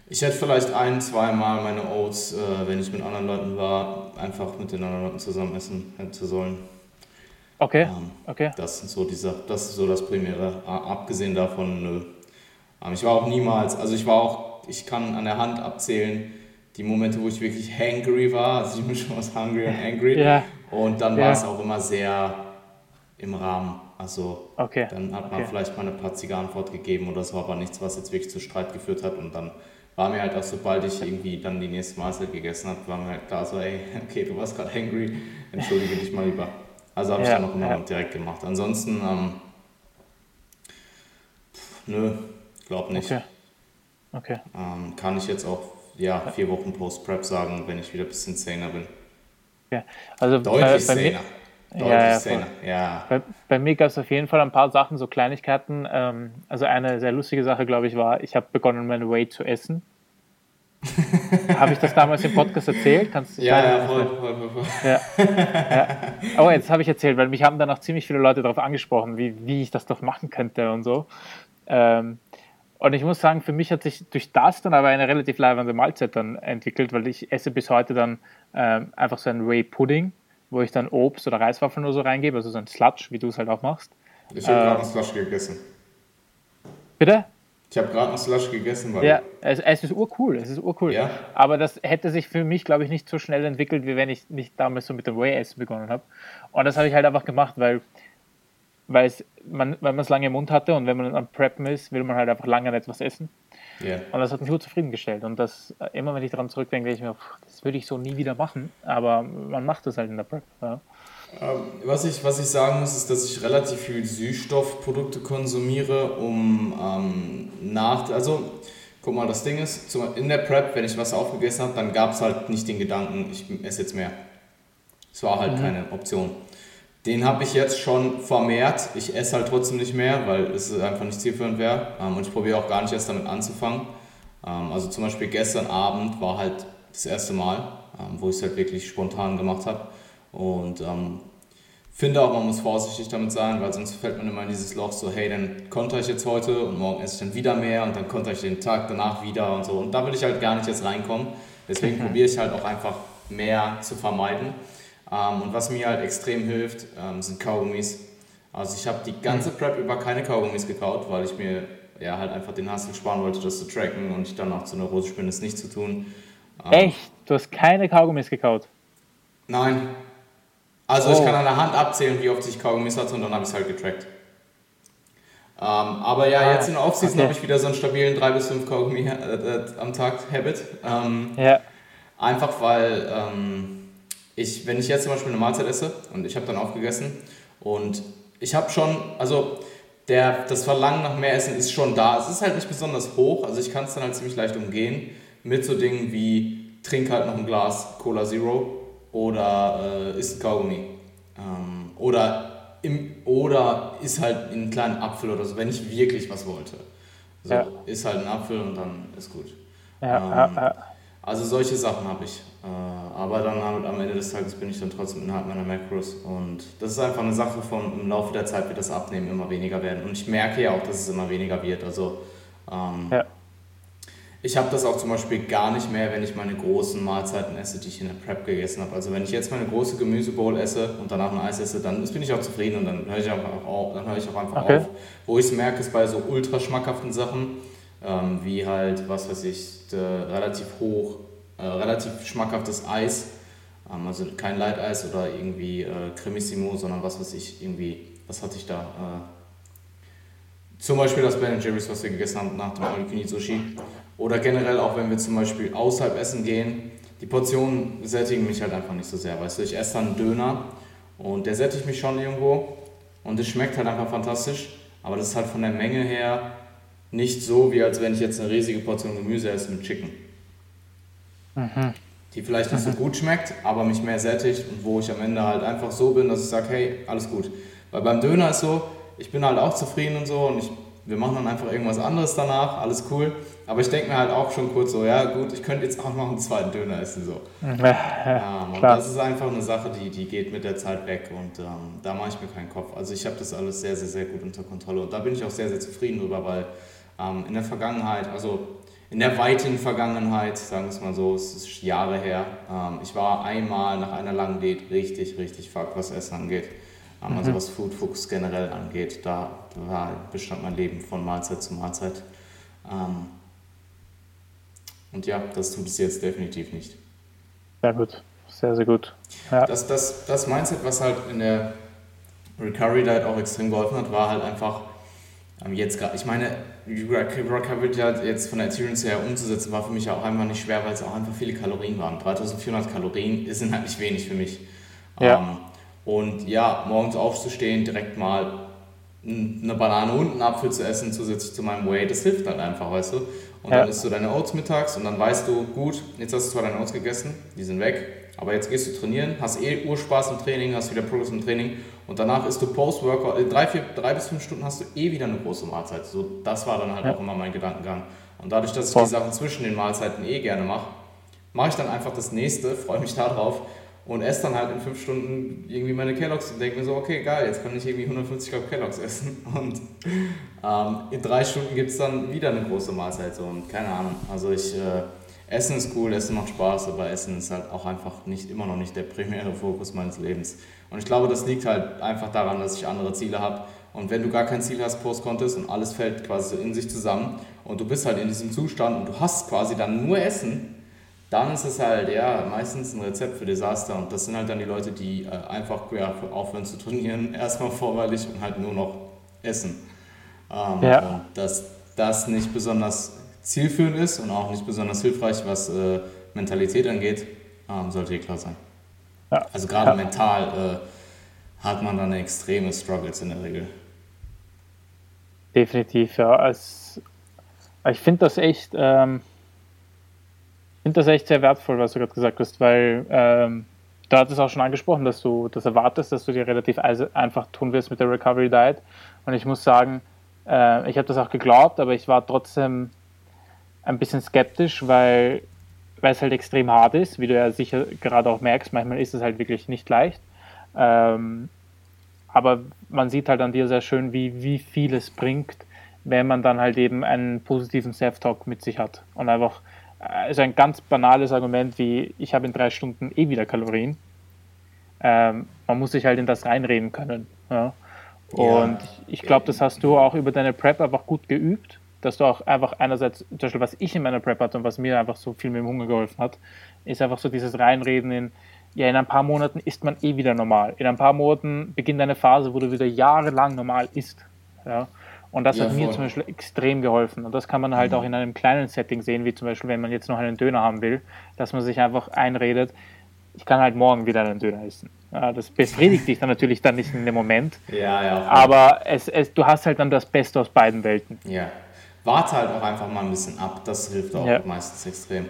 [SPEAKER 1] Ich hätte vielleicht ein, zweimal meine Oats, äh, wenn ich mit anderen Leuten war, einfach mit den anderen Leuten zusammen essen hätte sollen.
[SPEAKER 2] Okay. Ähm, okay.
[SPEAKER 1] Das sind so dieser, das ist so das Primäre. Abgesehen davon, nö. Ähm, ich war auch niemals, also ich war auch, ich kann an der Hand abzählen, die Momente, wo ich wirklich hangry war, also die Mischung aus hungry und angry.
[SPEAKER 2] ja.
[SPEAKER 1] Und dann ja. war es auch immer sehr im Rahmen. Also okay. dann hat man okay. vielleicht mal eine patzige Antwort gegeben oder so, aber nichts, was jetzt wirklich zu Streit geführt hat. Und dann war mir halt auch, sobald ich irgendwie dann die nächste Mahlzeit gegessen habe, war mir halt klar so, ey, okay, du warst gerade hangry, entschuldige dich mal lieber. Also habe ich ja, dann auch immer ja. direkt gemacht. Ansonsten, ähm, pff, nö, glaub nicht.
[SPEAKER 2] Okay. okay.
[SPEAKER 1] Ähm, kann ich jetzt auch ja, vier Wochen Post-Prep sagen, wenn ich wieder ein bisschen saner bin.
[SPEAKER 2] Ja, also
[SPEAKER 1] Deutlich
[SPEAKER 2] bei, bei
[SPEAKER 1] saner.
[SPEAKER 2] Mir, ja, ja, ja. Bei, bei mir gab es auf jeden Fall ein paar Sachen, so Kleinigkeiten. Ähm, also eine sehr lustige Sache, glaube ich, war, ich habe begonnen, meine Way zu essen. habe ich das damals im Podcast erzählt? Kannst
[SPEAKER 1] du ja, ja, voll, voll, voll.
[SPEAKER 2] Ja, ja. Aber jetzt habe ich erzählt, weil mich haben dann auch ziemlich viele Leute darauf angesprochen, wie, wie ich das doch machen könnte und so. Ähm, und ich muss sagen, für mich hat sich durch das dann aber eine relativ leibende Mahlzeit dann entwickelt, weil ich esse bis heute dann ähm, einfach so ein Whey Pudding wo ich dann Obst oder Reiswaffeln oder so reingebe, also so ein Sludge, wie du es halt auch machst.
[SPEAKER 1] Ich habe äh, gerade einen Slush gegessen.
[SPEAKER 2] Bitte?
[SPEAKER 1] Ich habe gerade einen Slush gegessen. Weil
[SPEAKER 2] ja, es, es, ist urcool, es ist urcool. Ja? Aber das hätte sich für mich, glaube ich, nicht so schnell entwickelt, wie wenn ich nicht damals so mit dem Whey-Essen begonnen habe. Und das habe ich halt einfach gemacht, weil, weil, es, man, weil man es lange im Mund hatte und wenn man am Preppen ist, will man halt einfach lange etwas essen.
[SPEAKER 1] Yeah.
[SPEAKER 2] Und das hat mich gut zufriedengestellt. Und das, immer wenn ich daran zurückdenke, denke ich mir, das würde ich so nie wieder machen. Aber man macht das halt in der Prep. Ja.
[SPEAKER 1] Ähm, was, ich, was ich sagen muss, ist, dass ich relativ viel Süßstoffprodukte konsumiere, um ähm, nach. Also, guck mal, das Ding ist, in der Prep, wenn ich was aufgegessen habe, dann gab es halt nicht den Gedanken, ich esse jetzt mehr. Es war halt mhm. keine Option. Den habe ich jetzt schon vermehrt. Ich esse halt trotzdem nicht mehr, weil es einfach nicht zielführend wäre. Ähm, und ich probiere auch gar nicht erst damit anzufangen. Ähm, also zum Beispiel gestern Abend war halt das erste Mal, ähm, wo ich es halt wirklich spontan gemacht habe. Und ähm, finde auch, man muss vorsichtig damit sein, weil sonst fällt man immer in dieses Loch so, hey, dann konnte ich jetzt heute und morgen esse ich dann wieder mehr und dann konnte ich den Tag danach wieder und so. Und da will ich halt gar nicht jetzt reinkommen. Deswegen probiere ich halt auch einfach mehr zu vermeiden. Ähm, und was mir halt extrem hilft, ähm, sind Kaugummis. Also ich habe die ganze mhm. Prep über keine Kaugummis gekaut, weil ich mir ja halt einfach den Hassel sparen wollte, das zu tracken und ich dann auch zu neurotisch bin, es nicht zu tun.
[SPEAKER 2] Ähm, Echt? Du hast keine Kaugummis gekaut?
[SPEAKER 1] Nein. Also oh. ich kann an der Hand abzählen, wie oft ich Kaugummis hatte und dann habe ich es halt getrackt. Ähm, aber ja, ah, jetzt in der Offseason okay. habe ich wieder so einen stabilen 3 bis 5 Kaugummi äh, äh, am Tag Habit. Ähm, ja. Einfach weil ähm, ich, wenn ich jetzt zum Beispiel eine Mahlzeit esse und ich habe dann aufgegessen und ich habe schon, also der, das Verlangen nach mehr Essen ist schon da. Es ist halt nicht besonders hoch, also ich kann es dann halt ziemlich leicht umgehen mit so Dingen wie trink halt noch ein Glas Cola Zero oder äh, isst Kaugummi. Ähm, oder, im, oder isst halt einen kleinen Apfel oder so, wenn ich wirklich was wollte. So, ja. isst halt einen Apfel und dann ist gut. Ja, ähm, ja, also solche Sachen habe ich. Äh, aber dann am Ende des Tages bin ich dann trotzdem innerhalb meiner Macros. Und das ist einfach eine Sache von im Laufe der Zeit wird das Abnehmen immer weniger werden. Und ich merke ja auch, dass es immer weniger wird. Also ähm, ja. ich habe das auch zum Beispiel gar nicht mehr, wenn ich meine großen Mahlzeiten esse, die ich in der Prep gegessen habe. Also wenn ich jetzt meine große Gemüsebowl esse und danach ein Eis esse, dann bin ich auch zufrieden und dann höre ich auch, dann höre ich auch einfach okay. auf. Wo ich es merke, ist bei so ultra schmackhaften Sachen, ähm, wie halt, was weiß ich, relativ hoch äh, relativ schmackhaftes Eis. Ähm, also kein Leiteis oder irgendwie äh, Cremissimo, sondern was weiß ich, irgendwie, was hatte ich da? Äh, zum Beispiel das Ben Jerry's, was wir gegessen haben nach dem All Sushi. Oder generell auch, wenn wir zum Beispiel außerhalb essen gehen. Die Portionen sättigen mich halt einfach nicht so sehr. Weißt du, ich esse dann Döner und der sättigt mich schon irgendwo und es schmeckt halt einfach fantastisch. Aber das ist halt von der Menge her nicht so, wie als wenn ich jetzt eine riesige Portion Gemüse esse mit Chicken. Mhm. Die vielleicht nicht mhm. so gut schmeckt, aber mich mehr sättigt und wo ich am Ende halt einfach so bin, dass ich sage, hey, alles gut. Weil beim Döner ist so, ich bin halt auch zufrieden und so und ich, wir machen dann einfach irgendwas anderes danach, alles cool. Aber ich denke mir halt auch schon kurz so, ja gut, ich könnte jetzt auch noch einen zweiten Döner essen. So. Mhm. Ja, ähm, und das ist einfach eine Sache, die, die geht mit der Zeit weg und ähm, da mache ich mir keinen Kopf. Also ich habe das alles sehr, sehr, sehr gut unter Kontrolle und da bin ich auch sehr, sehr zufrieden drüber, weil ähm, in der Vergangenheit, also in der weiten Vergangenheit, sagen wir es mal so, es ist Jahre her. Ähm, ich war einmal nach einer langen Date richtig, richtig fuck, was Essen angeht. Ähm, also mhm. was Food Focus generell angeht. Da war, bestand mein Leben von Mahlzeit zu Mahlzeit. Ähm, und ja, das tut es jetzt definitiv nicht.
[SPEAKER 2] Sehr gut, sehr, sehr gut.
[SPEAKER 1] Ja. Das, das, das Mindset, was halt in der Recovery Diet auch extrem geholfen hat, war halt einfach, jetzt gerade, ich meine, Recovery halt jetzt von der Adherence her umzusetzen, war für mich auch einfach nicht schwer, weil es auch einfach viele Kalorien waren. 3400 Kalorien sind halt nicht wenig für mich. Ja. Ähm, und ja, morgens aufzustehen, direkt mal eine Banane und einen Apfel zu essen, zusätzlich zu meinem Way, das hilft halt einfach, weißt du. Und ja. dann isst du deine Oats mittags und dann weißt du, gut, jetzt hast du zwar deine Oats gegessen, die sind weg, aber jetzt gehst du trainieren, hast eh Urspaß im Training, hast wieder Progress im Training und danach isst du Post-Workout, in drei, vier, drei bis fünf Stunden hast du eh wieder eine große Mahlzeit. So, das war dann halt ja. auch immer mein Gedankengang. Und dadurch, dass ich die Sachen zwischen den Mahlzeiten eh gerne mache, mache ich dann einfach das nächste, freue mich darauf und esse dann halt in fünf Stunden irgendwie meine Kelloggs und denke mir so, okay, geil, jetzt kann ich irgendwie 150 Gramm Kelloggs essen. Und ähm, in drei Stunden gibt es dann wieder eine große Mahlzeit. So. Und keine Ahnung, also ich, äh, Essen ist cool, Essen macht Spaß, aber Essen ist halt auch einfach nicht, immer noch nicht der primäre Fokus meines Lebens. Und ich glaube, das liegt halt einfach daran, dass ich andere Ziele habe. Und wenn du gar kein Ziel hast, Post-Contest und alles fällt quasi so in sich zusammen und du bist halt in diesem Zustand und du hast quasi dann nur Essen, dann ist es halt ja meistens ein Rezept für Desaster. Und das sind halt dann die Leute, die äh, einfach ja, aufhören zu trainieren, erstmal vorweilig und halt nur noch essen. Ähm, ja. Und dass das nicht besonders zielführend ist und auch nicht besonders hilfreich, was äh, Mentalität angeht, ähm, sollte hier klar sein. Ja. Also gerade ja. mental äh, hat man dann extreme Struggles in der Regel.
[SPEAKER 2] Definitiv, ja. Als, ich finde das echt, ähm, finde das echt sehr wertvoll, was du gerade gesagt hast, weil ähm, du hattest auch schon angesprochen, dass du das erwartest, dass du dir relativ einfach tun wirst mit der Recovery Diet. Und ich muss sagen, äh, ich habe das auch geglaubt, aber ich war trotzdem ein bisschen skeptisch, weil, weil es halt extrem hart ist, wie du ja sicher gerade auch merkst. Manchmal ist es halt wirklich nicht leicht. Ähm, aber man sieht halt an dir sehr schön, wie, wie viel es bringt, wenn man dann halt eben einen positiven Self-Talk mit sich hat. Und einfach, ist ein ganz banales Argument wie, ich habe in drei Stunden eh wieder Kalorien. Ähm, man muss sich halt in das reinreden können. Ja? Und ja. ich glaube, das hast du auch über deine Prep einfach gut geübt, dass du auch einfach einerseits, zum Beispiel was ich in meiner Prep hatte und was mir einfach so viel mit dem Hunger geholfen hat, ist einfach so dieses Reinreden in, ja, in ein paar Monaten ist man eh wieder normal. In ein paar Monaten beginnt eine Phase, wo du wieder jahrelang normal isst. Ja? Und das ja, hat mir voll. zum Beispiel extrem geholfen. Und das kann man halt mhm. auch in einem kleinen Setting sehen, wie zum Beispiel, wenn man jetzt noch einen Döner haben will, dass man sich einfach einredet, ich kann halt morgen wieder einen Döner essen. Ja, das befriedigt dich dann natürlich dann nicht in dem Moment.
[SPEAKER 1] Ja, ja.
[SPEAKER 2] Aber es, es, du hast halt dann das Beste aus beiden Welten.
[SPEAKER 1] Ja. Warte halt auch einfach mal ein bisschen ab. Das hilft auch ja. meistens extrem.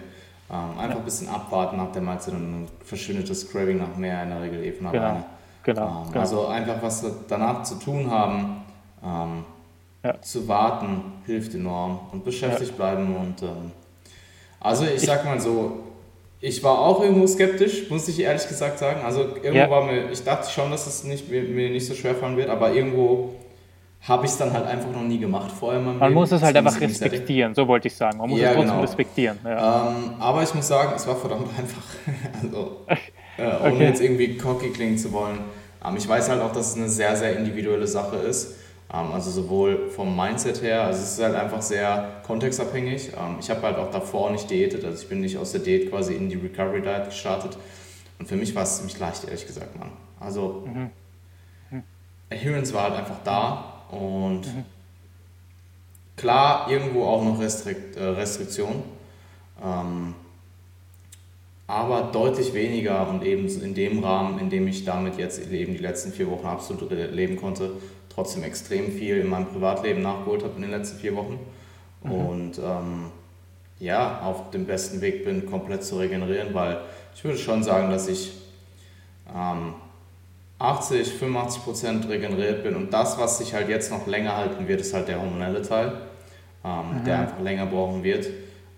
[SPEAKER 1] Ähm, einfach ein bisschen abwarten, habt ihr meist ein verschwindetes Craving nach mehr in der Regel eben
[SPEAKER 2] genau. alleine. Genau,
[SPEAKER 1] ähm, genau. Also einfach was danach zu tun haben, ähm, ja. zu warten, hilft enorm und beschäftigt ja. bleiben. Und ähm, also ich, sag mal so, ich war auch irgendwo skeptisch, muss ich ehrlich gesagt sagen. Also irgendwo ja. war mir, ich dachte schon, dass es nicht, mir, mir nicht so schwer fallen wird, aber irgendwo habe ich es dann halt einfach noch nie gemacht vorher.
[SPEAKER 2] Man Leben. muss es halt einfach respektieren, so wollte ich sagen. Man muss ja, es trotzdem genau. respektieren.
[SPEAKER 1] Ja. Ähm, aber ich muss sagen, es war verdammt einfach. also, äh, ohne okay. jetzt irgendwie cocky klingen zu wollen. Ähm, ich weiß halt auch, dass es eine sehr, sehr individuelle Sache ist. Ähm, also sowohl vom Mindset her, also es ist halt einfach sehr kontextabhängig. Ähm, ich habe halt auch davor nicht diätet, also ich bin nicht aus der Diät quasi in die Recovery Diet gestartet. Und für mich war es ziemlich leicht, ehrlich gesagt, Mann. Also mhm. Mhm. Adherence war halt einfach da und mhm. klar, irgendwo auch noch Restrikt, äh, Restriktion. Ähm, aber deutlich weniger und eben in dem Rahmen, in dem ich damit jetzt eben die letzten vier Wochen absolut leben konnte, trotzdem extrem viel in meinem Privatleben nachgeholt habe in den letzten vier Wochen. Mhm. Und ähm, ja, auf dem besten Weg bin, komplett zu regenerieren, weil ich würde schon sagen, dass ich ähm, 80, 85 Prozent regeneriert bin. Und das, was sich halt jetzt noch länger halten wird, ist halt der hormonelle Teil, ähm, mhm. der einfach länger brauchen wird.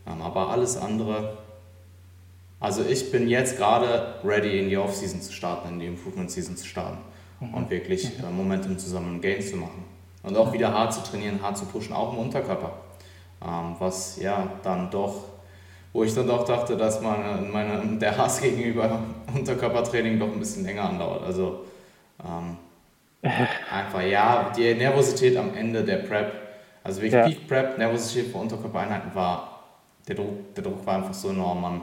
[SPEAKER 1] Ähm, aber alles andere, also ich bin jetzt gerade ready in die Off-Season zu starten, in die Improvement-Season zu starten mhm. und wirklich äh, Momentum zusammen Gains zu machen. Und auch wieder hart zu trainieren, hart zu pushen, auch im Unterkörper. Ähm, was ja dann doch, wo ich dann doch dachte, dass meine, meine, der Hass gegenüber Unterkörpertraining doch ein bisschen länger andauert. Also ähm, einfach, ja, die Nervosität am Ende der Prep, also wirklich ja. Peak Prep, Nervosität für Unterkörpereinheiten war, der Druck, der Druck war einfach so enorm, Mann.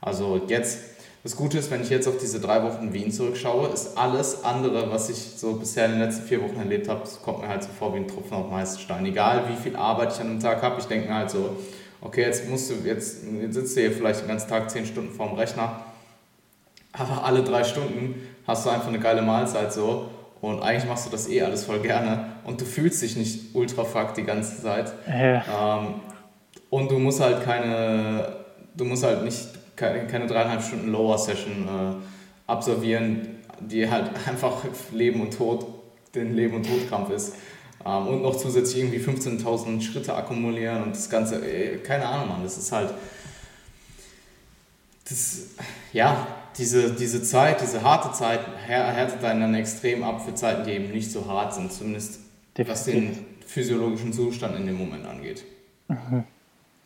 [SPEAKER 1] Also jetzt das Gute ist, wenn ich jetzt auf diese drei Wochen Wien zurückschaue, ist alles andere, was ich so bisher in den letzten vier Wochen erlebt habe, kommt mir halt so vor wie ein Tropfen auf den Stein. Egal wie viel Arbeit ich an einem Tag habe, ich denke mir halt so, okay, jetzt musst du, jetzt, jetzt sitzt du hier vielleicht den ganzen Tag zehn Stunden vorm Rechner, aber alle drei Stunden hast du einfach eine geile Mahlzeit so und eigentlich machst du das eh alles voll gerne und du fühlst dich nicht ultra fuck die ganze Zeit. Ja. Ähm, und du musst halt keine, du musst halt nicht keine, keine dreieinhalb Stunden Lower-Session äh, absolvieren, die halt einfach Leben und Tod, den Leben- und Todkampf ist. Ähm, und noch zusätzlich irgendwie 15.000 Schritte akkumulieren und das Ganze, ey, keine Ahnung, Mann, das ist halt, das, ja, diese, diese Zeit, diese harte Zeit härtet einen dann extrem ab für Zeiten, die eben nicht so hart sind, zumindest Definitiv. was den physiologischen Zustand in dem Moment angeht.
[SPEAKER 2] Mhm.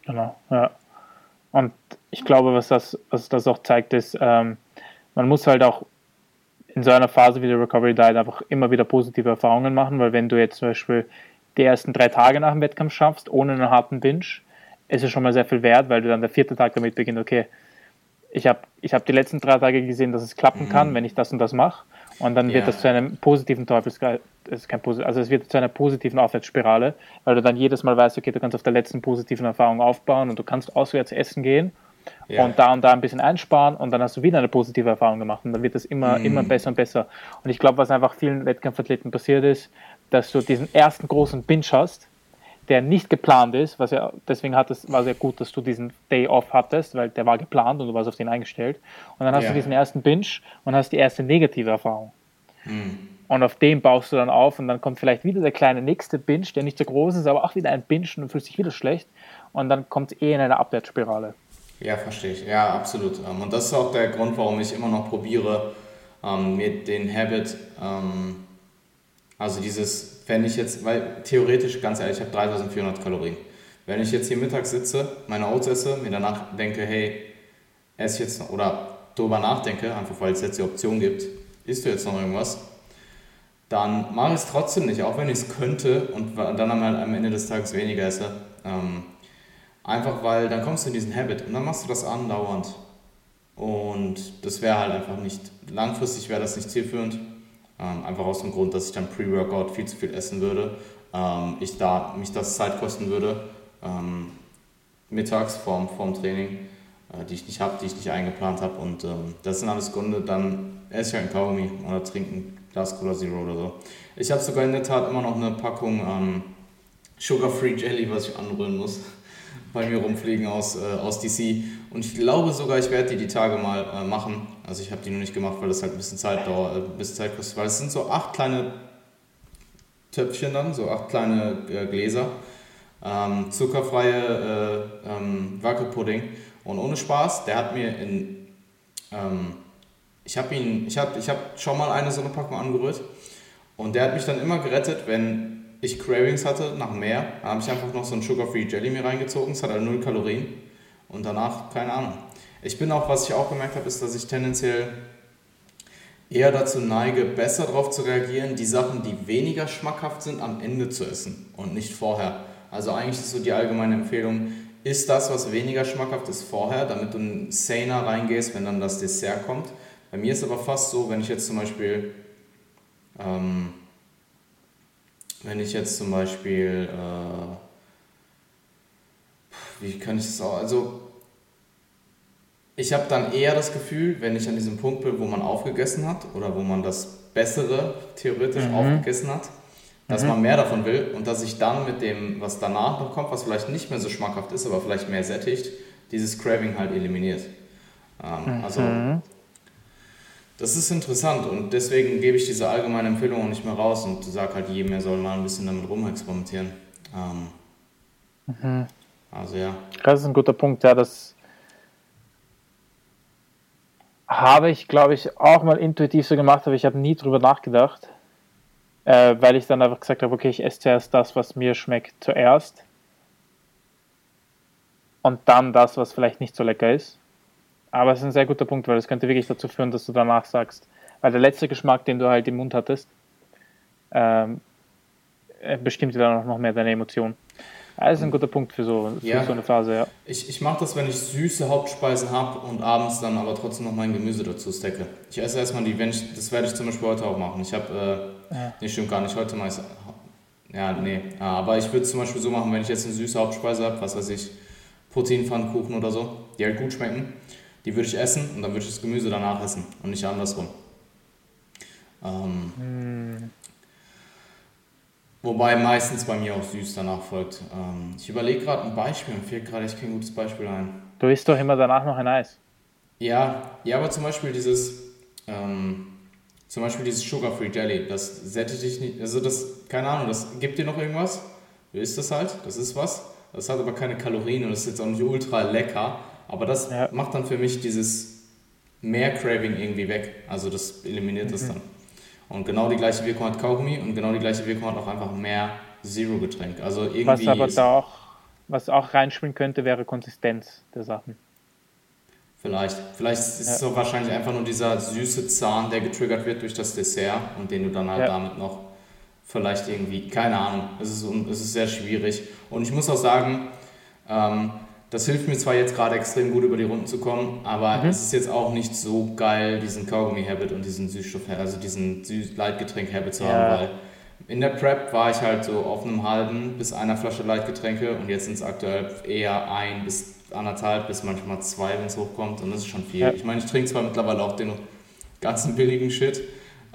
[SPEAKER 2] Genau, ja. Und ich glaube, was das, was das auch zeigt, ist, ähm, man muss halt auch in so einer Phase wie der Recovery Diet einfach immer wieder positive Erfahrungen machen, weil wenn du jetzt zum Beispiel die ersten drei Tage nach dem Wettkampf schaffst, ohne einen harten Binge, ist es schon mal sehr viel wert, weil du dann der vierte Tag damit beginnt, okay, ich habe ich hab die letzten drei Tage gesehen, dass es klappen mhm. kann, wenn ich das und das mache. Und dann wird ja. das zu einem positiven Teufelskreis, also es wird zu einer positiven Aufwärtsspirale, weil du dann jedes Mal weißt, okay, du kannst auf der letzten positiven Erfahrung aufbauen und du kannst auswärts essen gehen ja. und da und da ein bisschen einsparen und dann hast du wieder eine positive Erfahrung gemacht und dann wird es immer, mhm. immer besser und besser. Und ich glaube, was einfach vielen Wettkampfathleten passiert ist, dass du diesen ersten großen Binge hast, der nicht geplant ist, was ja, deswegen hat es, war sehr gut, dass du diesen Day Off hattest, weil der war geplant und du warst auf den eingestellt. Und dann hast ja. du diesen ersten Binge und hast die erste negative Erfahrung. Mhm. Und auf dem baust du dann auf und dann kommt vielleicht wieder der kleine nächste Binge, der nicht so groß ist, aber auch wieder ein Binge und du fühlst dich wieder schlecht. Und dann kommt es eh in eine Abwärtsspirale.
[SPEAKER 1] Ja, verstehe ich. Ja, absolut. Ähm, und das ist auch der Grund, warum ich immer noch probiere, ähm, mit den Habit, ähm, also dieses, wenn ich jetzt, weil theoretisch, ganz ehrlich, ich habe 3400 Kalorien. Wenn ich jetzt hier mittags sitze, meine Oats esse, mir danach denke, hey, esse ich jetzt noch, oder darüber nachdenke, einfach weil es jetzt die Option gibt, isst du jetzt noch irgendwas, dann mache ich es trotzdem nicht, auch wenn ich es könnte und dann am Ende des Tages weniger esse. Ähm, einfach weil dann kommst du in diesen Habit und dann machst du das andauernd. Und das wäre halt einfach nicht, langfristig wäre das nicht zielführend. Ähm, einfach aus dem Grund, dass ich dann Pre-Workout viel zu viel essen würde. Ähm, ich da, mich das Zeit kosten würde, ähm, mittags vorm, vorm Training, äh, die ich nicht habe, die ich nicht eingeplant habe. Und ähm, das sind alles Gründe, dann esse ich halt ein Kaugummi oder trinke ein Glas Cola Zero oder so. Ich habe sogar in der Tat immer noch eine Packung ähm, Sugar-Free Jelly, was ich anrühren muss bei mir rumfliegen aus, äh, aus DC. Und ich glaube sogar, ich werde die die Tage mal äh, machen. Also ich habe die noch nicht gemacht, weil das halt ein bisschen Zeit dauert, äh, ein bisschen Zeit kostet. Weil es sind so acht kleine Töpfchen dann, so acht kleine äh, Gläser. Ähm, zuckerfreie äh, ähm, Wackelpudding. Und ohne Spaß, der hat mir in... Ähm, ich habe ihn, ich habe ich hab schon mal eine so eine Packung angerührt. Und der hat mich dann immer gerettet, wenn ich Cravings hatte nach mehr, habe ich einfach noch so ein Sugar-Free Jelly mir reingezogen. Es hat halt null Kalorien. Und danach, keine Ahnung. Ich bin auch, was ich auch gemerkt habe, ist, dass ich tendenziell eher dazu neige, besser darauf zu reagieren, die Sachen, die weniger schmackhaft sind, am Ende zu essen und nicht vorher. Also eigentlich ist so die allgemeine Empfehlung, ist das, was weniger schmackhaft ist, vorher, damit du saner reingehst, wenn dann das Dessert kommt. Bei mir ist aber fast so, wenn ich jetzt zum Beispiel ähm, wenn ich jetzt zum Beispiel, äh, wie kann ich das auch, also ich habe dann eher das Gefühl, wenn ich an diesem Punkt bin, wo man aufgegessen hat oder wo man das Bessere theoretisch mhm. aufgegessen hat, dass mhm. man mehr davon will und dass ich dann mit dem, was danach noch kommt, was vielleicht nicht mehr so schmackhaft ist, aber vielleicht mehr sättigt, dieses Craving halt eliminiert. Ähm, mhm. Also das ist interessant und deswegen gebe ich diese allgemeine Empfehlung auch nicht mehr raus und sage halt jedem, er soll mal ein bisschen damit rumexperimentieren. Ähm, mhm. Also ja.
[SPEAKER 2] Das ist ein guter Punkt, ja, das habe ich, glaube ich, auch mal intuitiv so gemacht, aber ich habe nie drüber nachgedacht, äh, weil ich dann einfach gesagt habe, okay, ich esse zuerst das, was mir schmeckt, zuerst und dann das, was vielleicht nicht so lecker ist. Aber es ist ein sehr guter Punkt, weil es könnte wirklich dazu führen, dass du danach sagst, weil der letzte Geschmack, den du halt im Mund hattest, ähm, bestimmt dir dann auch noch mehr deine Emotionen. Das ist ein guter Punkt für so, für ja. so eine Phase, ja.
[SPEAKER 1] Ich, ich mache das, wenn ich süße Hauptspeisen habe und abends dann aber trotzdem noch mein Gemüse dazu stecke. Ich esse erstmal die, wenn ich, das werde ich zum Beispiel heute auch machen. Ich habe, äh, ja. nee, stimmt gar nicht, heute mache ich ja, nee, aber ich würde es zum Beispiel so machen, wenn ich jetzt eine süße Hauptspeise habe, was weiß ich, Proteinpfannkuchen oder so, die halt gut schmecken, die würde ich essen und dann würde ich das Gemüse danach essen und nicht andersrum. Ähm, hm. Wobei meistens bei mir auch süß danach folgt. Ähm, ich überlege gerade ein Beispiel, mir fehlt gerade echt kein gutes Beispiel ein.
[SPEAKER 2] Du isst doch immer danach noch ein Eis.
[SPEAKER 1] Ja, ja, aber zum Beispiel dieses, ähm, zum Beispiel dieses Sugar-Free Jelly, das sättigt dich nicht, also das, keine Ahnung, das gibt dir noch irgendwas. Du isst das halt, das ist was. Das hat aber keine Kalorien und ist jetzt auch nicht ultra lecker. Aber das ja. macht dann für mich dieses mehr Craving irgendwie weg. Also das eliminiert mhm. das dann. Und genau die gleiche Wirkung hat Kaugummi und genau die gleiche Wirkung hat auch einfach mehr Zero-Getränk. Also irgendwie.
[SPEAKER 2] Was aber da auch, was auch reinspielen könnte, wäre Konsistenz der Sachen.
[SPEAKER 1] Vielleicht. Vielleicht ist es ja. so wahrscheinlich einfach nur dieser süße Zahn, der getriggert wird durch das Dessert und den du dann halt ja. damit noch vielleicht irgendwie, keine Ahnung, es ist, es ist sehr schwierig. Und ich muss auch sagen, ähm, das hilft mir zwar jetzt gerade extrem gut über die Runden zu kommen, aber mhm. es ist jetzt auch nicht so geil, diesen Kaugummi-Habit und diesen Süßstoff, also diesen Leitgetränk-Habit zu ja. haben, weil in der Prep war ich halt so auf einem halben bis einer Flasche Leitgetränke und jetzt sind es aktuell eher ein bis anderthalb bis manchmal zwei, wenn es hochkommt und das ist schon viel. Ja. Ich meine, ich trinke zwar mittlerweile auch den ganzen billigen Shit,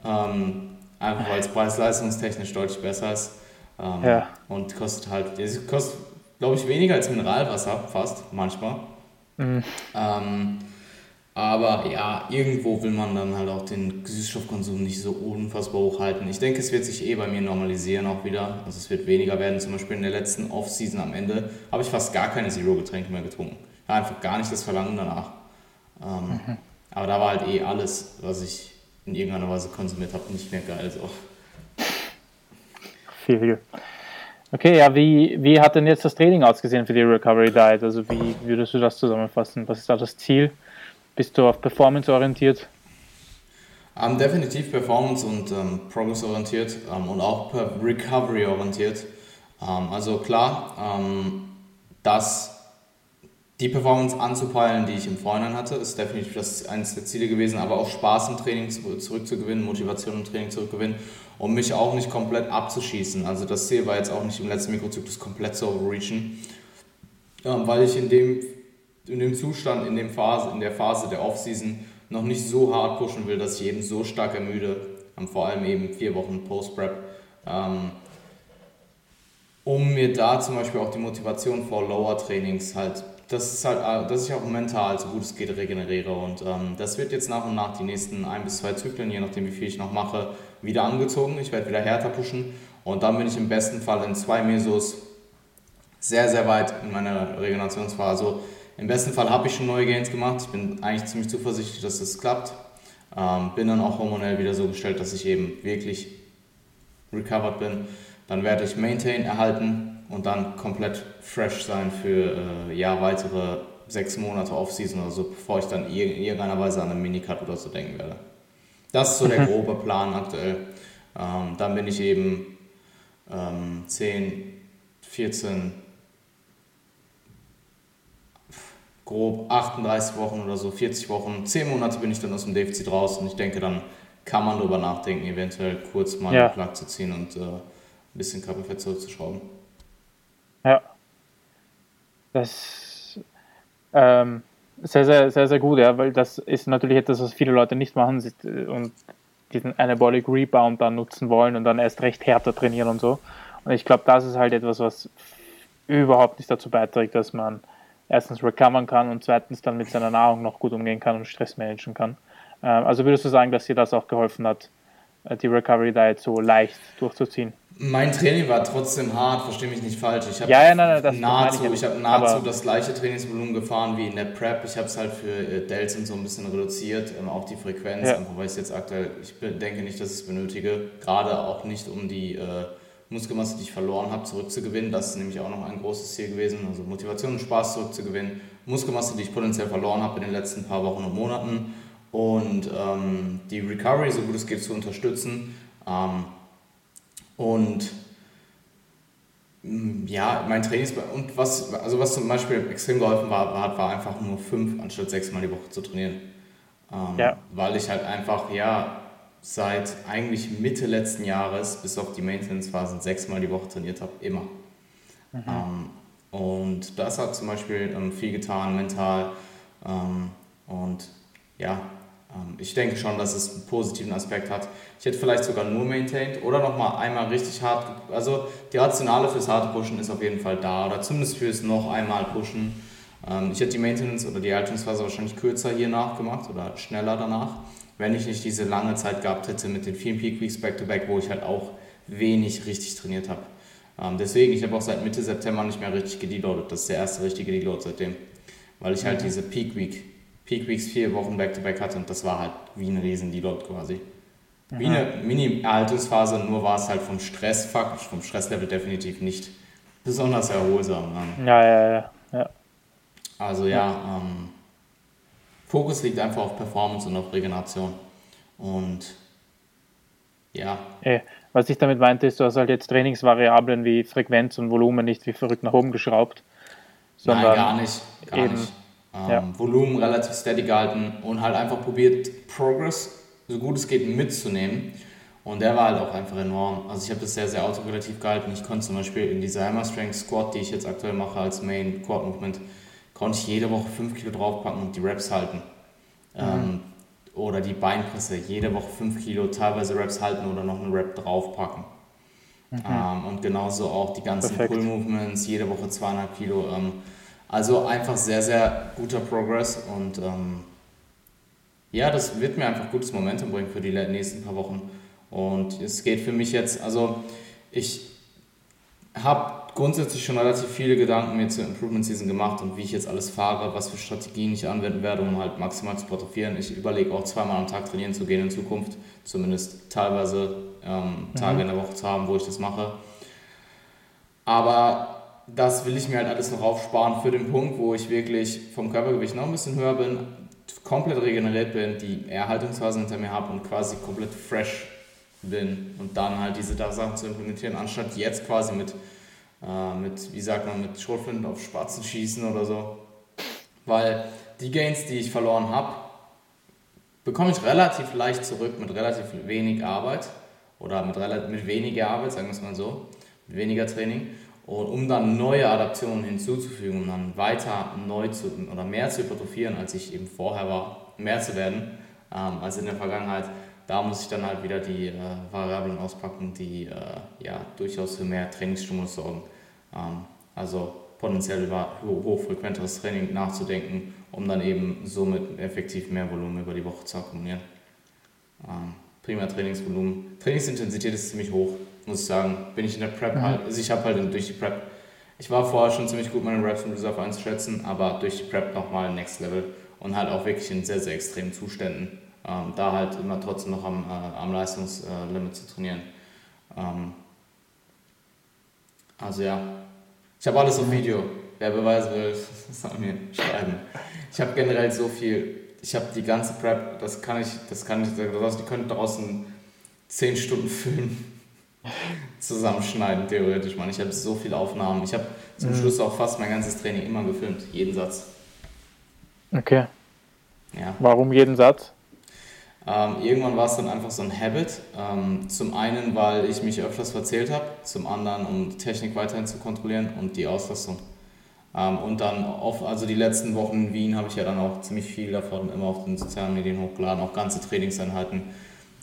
[SPEAKER 1] ähm, einfach weil es preis-leistungstechnisch deutlich besser ist. Ähm, ja. Und kostet halt, es kostet, glaube ich, weniger als Mineralwasser, fast, manchmal. Mhm. Ähm, aber ja, irgendwo will man dann halt auch den Süßstoffkonsum nicht so unfassbar hoch halten. Ich denke, es wird sich eh bei mir normalisieren auch wieder. Also es wird weniger werden. Zum Beispiel in der letzten Off-Season am Ende habe ich fast gar keine Zero-Getränke mehr getrunken. Ja, einfach gar nicht das Verlangen danach. Ähm, mhm. Aber da war halt eh alles, was ich in irgendeiner Weise konsumiert habe, nicht mehr geil. So.
[SPEAKER 2] Viel. Okay, ja, wie, wie hat denn jetzt das Training ausgesehen für die Recovery Diet? Also wie würdest du das zusammenfassen? Was ist da das Ziel? Bist du auf Performance orientiert?
[SPEAKER 1] Um, ähm, definitiv Performance und ähm, Progress orientiert ähm, und auch Recovery orientiert. Ähm, also klar, ähm, dass die Performance anzupeilen, die ich im Vorhinein hatte, ist definitiv das eines der Ziele gewesen, aber auch Spaß im Training zurückzugewinnen, Motivation im Training zurückzugewinnen und mich auch nicht komplett abzuschießen. Also das Ziel war jetzt auch nicht im letzten Mikrozyklus komplett zu overreachen, ähm, weil ich in dem in dem Zustand, in, dem Phase, in der Phase der Offseason noch nicht so hart pushen will, dass ich eben so stark ermüde, vor allem eben vier Wochen Post-Prep, ähm, um mir da zum Beispiel auch die Motivation vor Lower-Trainings halt, das ist halt, äh, dass ich auch mental so gut es geht regeneriere und ähm, das wird jetzt nach und nach die nächsten ein bis zwei Zyklen, je nachdem wie viel ich noch mache, wieder angezogen. Ich werde wieder härter pushen und dann bin ich im besten Fall in zwei Mesos sehr, sehr weit in meiner Regenerationsphase. Also im besten Fall habe ich schon neue Gains gemacht. Ich bin eigentlich ziemlich zuversichtlich, dass das klappt. Ähm, bin dann auch hormonell wieder so gestellt, dass ich eben wirklich recovered bin. Dann werde ich Maintain erhalten und dann komplett fresh sein für äh, ja, weitere sechs Monate Off-Season oder so, bevor ich dann in irgendeiner Weise an einen Minicut oder so denken werde. Das ist so der grobe Plan aktuell. Ähm, dann bin ich eben ähm, 10, 14, grob 38 Wochen oder so, 40 Wochen, 10 Monate bin ich dann aus dem Defizit raus und ich denke, dann kann man darüber nachdenken, eventuell kurz mal ja. einen Plug zu ziehen und äh, ein bisschen Körperfett zurückzuschrauben.
[SPEAKER 2] Ja. Das ähm, sehr, sehr, sehr, sehr gut, ja, weil das ist natürlich etwas, was viele Leute nicht machen äh, und diesen Anabolic Rebound dann nutzen wollen und dann erst recht härter trainieren und so. Und ich glaube, das ist halt etwas, was überhaupt nicht dazu beiträgt, dass man erstens recovern kann und zweitens dann mit seiner Nahrung noch gut umgehen kann und Stress managen kann. Ähm, also würdest du sagen, dass dir das auch geholfen hat, äh, die Recovery Diet so leicht durchzuziehen?
[SPEAKER 1] Mein Training war trotzdem hart, verstehe mich nicht falsch. Ich habe ja, ja, nahezu, ich hab nahezu das gleiche Trainingsvolumen gefahren wie in der Prep. Ich habe es halt für äh, Delson so ein bisschen reduziert, ähm, auch die Frequenz, ja. weil ich jetzt aktuell, ich denke nicht, dass ich es benötige. Gerade auch nicht, um die äh, Muskelmasse, die ich verloren habe, zurückzugewinnen. Das ist nämlich auch noch ein großes Ziel gewesen. Also Motivation und Spaß zurückzugewinnen. Muskelmasse, die ich potenziell verloren habe in den letzten paar Wochen und Monaten. Und ähm, die Recovery, so gut es geht, zu unterstützen. Ähm, und mm, ja, mein Trainings und was, also was zum Beispiel extrem geholfen war, war, war einfach nur fünf anstatt sechs Mal die Woche zu trainieren. Ähm, ja. Weil ich halt einfach, ja, seit eigentlich Mitte letzten Jahres bis auf die Maintenance-Phasen sechsmal die Woche trainiert habe, immer. Mhm. Ähm, und das hat zum Beispiel ähm, viel getan, mental. Ähm, und ja, ich denke schon, dass es einen positiven Aspekt hat. Ich hätte vielleicht sogar nur maintained oder nochmal einmal richtig hart. Also die Rationale fürs harte Pushen ist auf jeden Fall da oder zumindest fürs noch einmal Pushen. Ähm, ich hätte die Maintenance oder die Haltungsphase wahrscheinlich kürzer hier nachgemacht oder schneller danach wenn ich nicht diese lange Zeit gehabt hätte mit den vielen Peak Weeks Back-to-Back, wo ich halt auch wenig richtig trainiert habe. Ähm, deswegen, ich habe auch seit Mitte September nicht mehr richtig gedeloadet. Das ist der erste richtige Deload seitdem. Weil ich halt mhm. diese Peak Week, Peak Weeks vier Wochen Back-to-Back hatte und das war halt wie ein riesen Deload quasi. Mhm. Wie eine Mini-Erhaltungsphase, nur war es halt vom Stress, vom Stresslevel definitiv nicht besonders erholsam.
[SPEAKER 2] Ne? Ja, ja, ja, ja.
[SPEAKER 1] Also ja, ähm, Fokus liegt einfach auf Performance und auf Regeneration. Und ja.
[SPEAKER 2] Was ich damit meinte, ist, du hast halt jetzt Trainingsvariablen wie Frequenz und Volumen nicht wie verrückt nach oben geschraubt.
[SPEAKER 1] Sondern Nein, gar nicht. Gar eben, nicht. Ähm, ja. Volumen relativ steady gehalten und halt einfach probiert, Progress so gut es geht mitzunehmen. Und der war halt auch einfach enorm. Also ich habe das sehr, sehr autorelativ gehalten. Ich konnte zum Beispiel in dieser Hammer Strength Squat, die ich jetzt aktuell mache als Main Quad Movement, konnte ich jede Woche 5 Kilo draufpacken und die Raps halten. Mhm. Ähm, oder die Beinpresse, jede Woche 5 Kilo, teilweise Raps halten oder noch einen Rap draufpacken. Mhm. Ähm, und genauso auch die ganzen Pull-Movements, jede Woche 200 Kilo. Ähm, also einfach sehr, sehr guter Progress und ähm, ja, das wird mir einfach gutes Momentum bringen für die nächsten paar Wochen. Und es geht für mich jetzt, also ich habe grundsätzlich schon relativ viele Gedanken mir zur Improvement Season gemacht und wie ich jetzt alles fahre, was für Strategien ich anwenden werde, um halt maximal zu porträtieren. Ich überlege auch zweimal am Tag trainieren zu gehen in Zukunft, zumindest teilweise ähm, Tage mhm. in der Woche zu haben, wo ich das mache. Aber das will ich mir halt alles noch aufsparen für den Punkt, wo ich wirklich vom Körpergewicht noch ein bisschen höher bin, komplett regeneriert bin, die Erhaltungsphase hinter mir habe und quasi komplett fresh bin und dann halt diese Sachen zu implementieren, anstatt jetzt quasi mit äh, mit, wie sagt man, mit Schrotflinten auf Spatzen schießen oder so. Weil die Gains, die ich verloren habe, bekomme ich relativ leicht zurück mit relativ wenig Arbeit oder mit, mit weniger Arbeit, sagen wir es mal so, mit weniger Training. Und um dann neue Adaptionen hinzuzufügen, um dann weiter neu zu oder mehr zu hypertrophieren, als ich eben vorher war, mehr zu werden ähm, als in der Vergangenheit, da muss ich dann halt wieder die äh, Variablen auspacken, die äh, ja durchaus für mehr Trainingsstimulus sorgen. Ähm, also potenziell über hochfrequenteres Training nachzudenken, um dann eben somit effektiv mehr Volumen über die Woche zu akkumulieren. Ähm, prima Trainingsvolumen. Trainingsintensität ist ziemlich hoch, muss ich sagen. Bin ich in der Prep mhm. halt, also ich habe halt durch die Prep, ich war vorher schon ziemlich gut, meine Reps und Reserve einzuschätzen, aber durch die Prep nochmal Next Level und halt auch wirklich in sehr, sehr extremen Zuständen. Ähm, da halt immer trotzdem noch am, äh, am Leistungslimit zu trainieren. Ähm, also ja, ich habe alles auf Video. Wer beweisen will, soll mir schreiben. Ich habe generell so viel. Ich habe die ganze Prep, das kann ich, das kann ich, die könnte draußen 10 Stunden Film zusammenschneiden, theoretisch, man. Ich habe so viele Aufnahmen. Ich habe zum mhm. Schluss auch fast mein ganzes Training immer gefilmt, jeden Satz.
[SPEAKER 2] Okay. Ja. Warum jeden Satz?
[SPEAKER 1] Ähm, irgendwann war es dann einfach so ein Habit. Ähm, zum einen, weil ich mich öfters verzählt habe, zum anderen, um die Technik weiterhin zu kontrollieren und die Auslastung. Ähm, und dann, auf, also die letzten Wochen in Wien habe ich ja dann auch ziemlich viel davon immer auf den sozialen Medien hochgeladen, auch ganze Trainingseinheiten.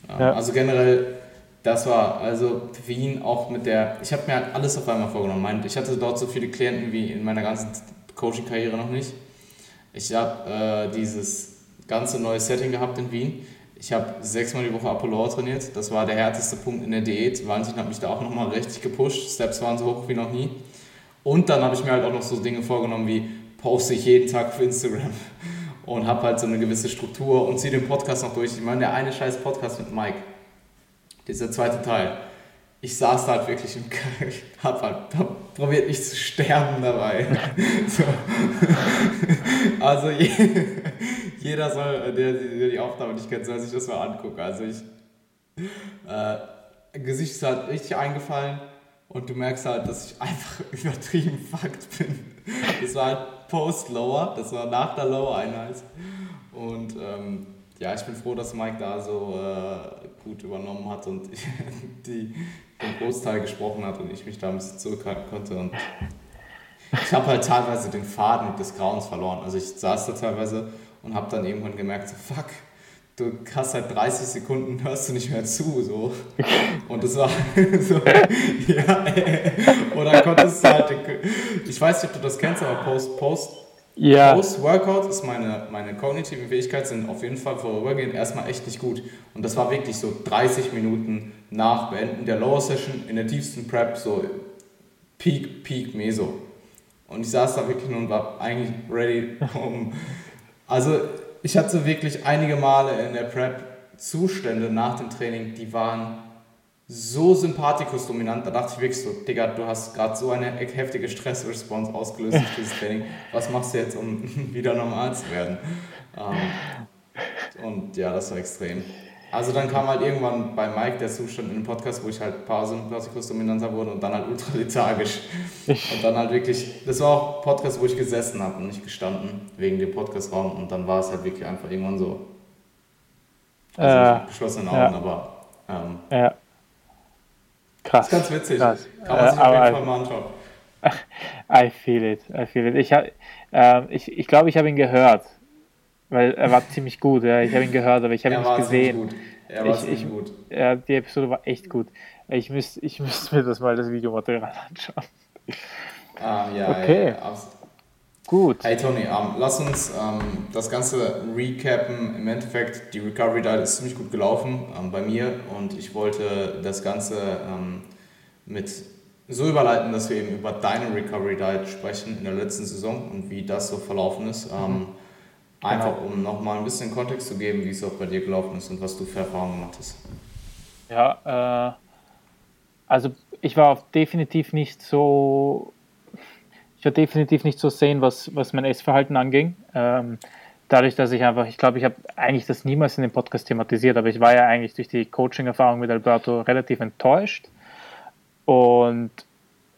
[SPEAKER 1] Ähm, ja. Also generell, das war, also Wien auch mit der, ich habe mir halt alles auf einmal vorgenommen. Ich hatte dort so viele Klienten wie in meiner ganzen Coaching-Karriere noch nicht. Ich habe äh, dieses ganze neue Setting gehabt in Wien ich habe sechsmal die Woche Apollo trainiert. Das war der härteste Punkt in der Diät. Valentin hat mich da auch nochmal richtig gepusht. Steps waren so hoch wie noch nie. Und dann habe ich mir halt auch noch so Dinge vorgenommen wie poste ich jeden Tag auf Instagram und habe halt so eine gewisse Struktur und ziehe den Podcast noch durch. Ich meine, der eine scheiß Podcast mit Mike, dieser zweite Teil. Ich saß da halt wirklich im Keil, hab halt hab probiert nicht zu sterben dabei. so. Also jeder soll, der, der die Aufnahme nicht kennt, soll sich das mal angucken. Also ich, äh, Gesicht ist halt richtig eingefallen und du merkst halt, dass ich einfach übertrieben fucked bin. Das war halt Post-Lower, das war nach der Lower-Einheit. Und ähm, ja, ich bin froh, dass Mike da so äh, gut übernommen hat und die, den Großteil gesprochen hat und ich mich da ein bisschen zurückhalten konnte. Und ich habe halt teilweise den Faden des Grauens verloren. Also ich saß da teilweise und habe dann irgendwann gemerkt, so fuck, du hast halt 30 Sekunden, hörst du nicht mehr zu, so. Und das war so, ja, oder konntest du halt, ich weiß nicht, ob du das kennst, aber Post, Post, ja. Post-Workout ist meine, meine kognitiven Fähigkeiten sind auf jeden Fall vorübergehend erstmal echt nicht gut. Und das war wirklich so 30 Minuten nach Beenden der Lower Session in der tiefsten Prep, so Peak, Peak, Meso. Und ich saß da wirklich nur und war eigentlich ready, um also ich hatte wirklich einige Male in der Prep Zustände nach dem Training, die waren so sympathikus-dominant, da dachte ich wirklich so, Digga, du hast gerade so eine heftige Stressresponse ausgelöst durch dieses Training. Was machst du jetzt, um wieder normal zu werden? Ähm, und ja, das war extrem. Also dann kam halt irgendwann bei Mike der Zustand in einem Podcast, wo ich halt Parasympathikus dominanter wurde und dann halt ultra lethargisch. Und dann halt wirklich, das war auch ein Podcast, wo ich gesessen habe und nicht gestanden, wegen dem Podcastraum. Und dann war es halt wirklich einfach irgendwann so. Also äh, geschlossenen Augen, ja. aber. Ähm, ja.
[SPEAKER 2] Krass.
[SPEAKER 1] Das ist ganz witzig. Krass. Kann man sich äh, auf jeden Fall mal anschauen.
[SPEAKER 2] I feel it, I feel it. Ich, äh, ich, ich glaube, ich habe ihn gehört. Weil er war ziemlich gut, ja. Ich habe ihn gehört, aber ich habe ihn nicht gesehen. Ja, war ich, ich, gut. Ja, die Episode war echt gut. Ich müsste ich müsst mir das mal das Videomaterial anschauen.
[SPEAKER 1] Ah, ja, okay. Ja, Gut. Hey Tony, ähm, lass uns ähm, das Ganze recappen. Im Endeffekt, die Recovery Diet ist ziemlich gut gelaufen ähm, bei mir und ich wollte das Ganze ähm, mit so überleiten, dass wir eben über deine Recovery Diet sprechen in der letzten Saison und wie das so verlaufen ist. Ähm, mhm. Einfach genau. um nochmal ein bisschen Kontext zu geben, wie es auch bei dir gelaufen ist und was du für Erfahrungen gemacht hast.
[SPEAKER 2] Ja, äh, also ich war definitiv nicht so war definitiv nicht so sehen, was, was mein Essverhalten anging. Ähm, dadurch, dass ich einfach, ich glaube, ich habe eigentlich das niemals in dem Podcast thematisiert, aber ich war ja eigentlich durch die Coaching-Erfahrung mit Alberto relativ enttäuscht. Und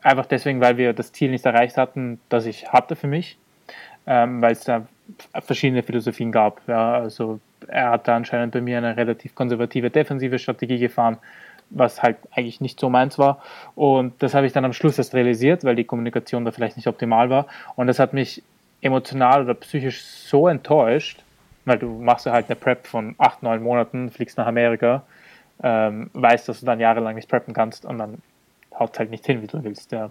[SPEAKER 2] einfach deswegen, weil wir das Ziel nicht erreicht hatten, das ich hatte für mich, ähm, weil es da verschiedene Philosophien gab. Ja, also er hatte anscheinend bei mir eine relativ konservative defensive Strategie gefahren was halt eigentlich nicht so meins war. Und das habe ich dann am Schluss erst realisiert, weil die Kommunikation da vielleicht nicht optimal war. Und das hat mich emotional oder psychisch so enttäuscht, weil du machst ja halt eine Prep von acht, neun Monaten, fliegst nach Amerika, ähm, weißt, dass du dann jahrelang nicht preppen kannst und dann haut halt nicht hin, wie du willst. Ja.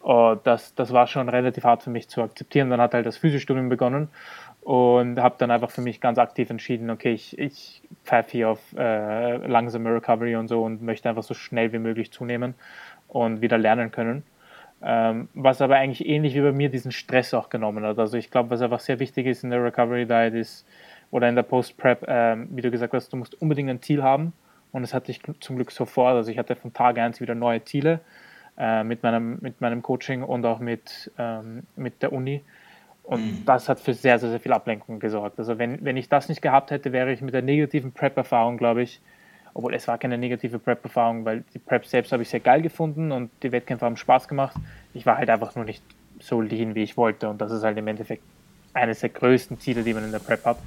[SPEAKER 2] Und das, das war schon relativ hart für mich zu akzeptieren. Dann hat halt das Physiostudium begonnen und habe dann einfach für mich ganz aktiv entschieden, okay, ich, ich pfeife hier auf äh, langsame Recovery und so und möchte einfach so schnell wie möglich zunehmen und wieder lernen können. Ähm, was aber eigentlich ähnlich wie bei mir diesen Stress auch genommen hat. Also ich glaube, was einfach sehr wichtig ist in der Recovery Diet ist oder in der Post-Prep, ähm, wie du gesagt hast, du musst unbedingt ein Ziel haben und das hatte ich zum Glück sofort. Also ich hatte von Tag 1 wieder neue Ziele äh, mit, meinem, mit meinem Coaching und auch mit, ähm, mit der Uni und mhm. das hat für sehr, sehr, sehr viel Ablenkung gesorgt. Also wenn, wenn ich das nicht gehabt hätte, wäre ich mit der negativen Prep-Erfahrung, glaube ich, obwohl es war keine negative Prep-Erfahrung, weil die Prep selbst habe ich sehr geil gefunden und die Wettkämpfe haben Spaß gemacht. Ich war halt einfach nur nicht so lean, wie ich wollte. Und das ist halt im Endeffekt eines der größten Ziele, die man in der Prep hat.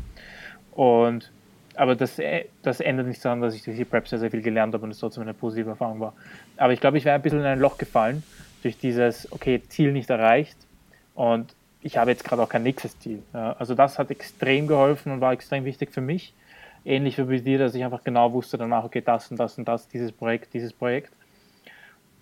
[SPEAKER 2] Und aber das, äh, das ändert nichts daran, dass ich durch die Prep sehr, sehr viel gelernt habe und es trotzdem eine positive Erfahrung war. Aber ich glaube, ich wäre ein bisschen in ein Loch gefallen durch dieses, okay, Ziel nicht erreicht und ich habe jetzt gerade auch kein nächstes Ziel. Also das hat extrem geholfen und war extrem wichtig für mich. Ähnlich wie bei dir, dass ich einfach genau wusste danach, okay, das und das und das, dieses Projekt, dieses Projekt.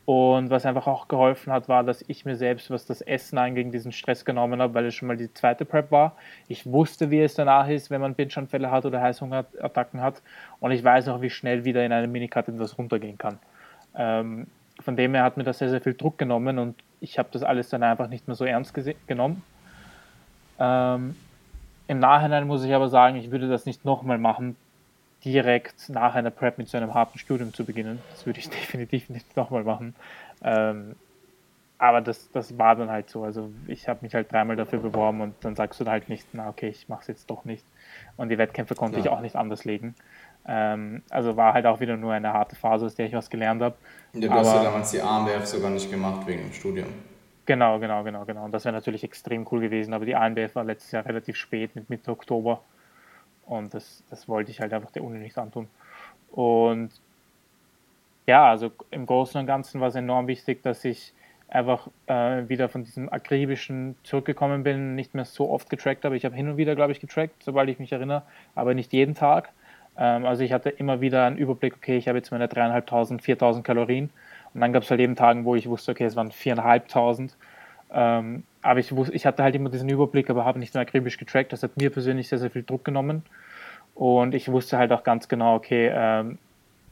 [SPEAKER 2] Und was einfach auch geholfen hat, war, dass ich mir selbst, was das Essen angeht, diesen Stress genommen habe, weil es schon mal die zweite Prep war. Ich wusste, wie es danach ist, wenn man Binge-Anfälle hat oder Heißhungerattacken hat. Und ich weiß auch, wie schnell wieder in einem Minicut etwas runtergehen kann. Ähm, von dem her hat mir das sehr, sehr viel Druck genommen und ich habe das alles dann einfach nicht mehr so ernst genommen. Ähm, Im Nachhinein muss ich aber sagen, ich würde das nicht nochmal machen, direkt nach einer Prep mit so einem harten Studium zu beginnen. Das würde ich definitiv nicht nochmal machen. Ähm, aber das, das war dann halt so. Also ich habe mich halt dreimal dafür beworben und dann sagst du halt nicht, na okay, ich mache es jetzt doch nicht. Und die Wettkämpfe konnte ja. ich auch nicht anders legen. Ähm, also war halt auch wieder nur eine harte Phase, aus der ich was gelernt habe.
[SPEAKER 1] Ja, du Aber, hast ja damals die AMBF sogar nicht gemacht wegen dem Studium.
[SPEAKER 2] Genau, genau, genau, genau. Und das wäre natürlich extrem cool gewesen. Aber die ANBF war letztes Jahr relativ spät, mit Mitte Oktober. Und das, das wollte ich halt einfach der Uni nicht antun. Und ja, also im Großen und Ganzen war es enorm wichtig, dass ich einfach äh, wieder von diesem akribischen zurückgekommen bin, nicht mehr so oft getrackt habe. Ich habe hin und wieder, glaube ich, getrackt, sobald ich mich erinnere, aber nicht jeden Tag. Ähm, also ich hatte immer wieder einen Überblick, okay, ich habe jetzt meine dreieinhalbtausend, viertausend Kalorien. Und dann gab es halt eben Tagen, wo ich wusste, okay, es waren viereinhalbtausend. Ähm, aber ich, wusste, ich hatte halt immer diesen Überblick, aber habe nicht mehr akribisch getrackt. Das hat mir persönlich sehr, sehr viel Druck genommen. Und ich wusste halt auch ganz genau, okay, ähm,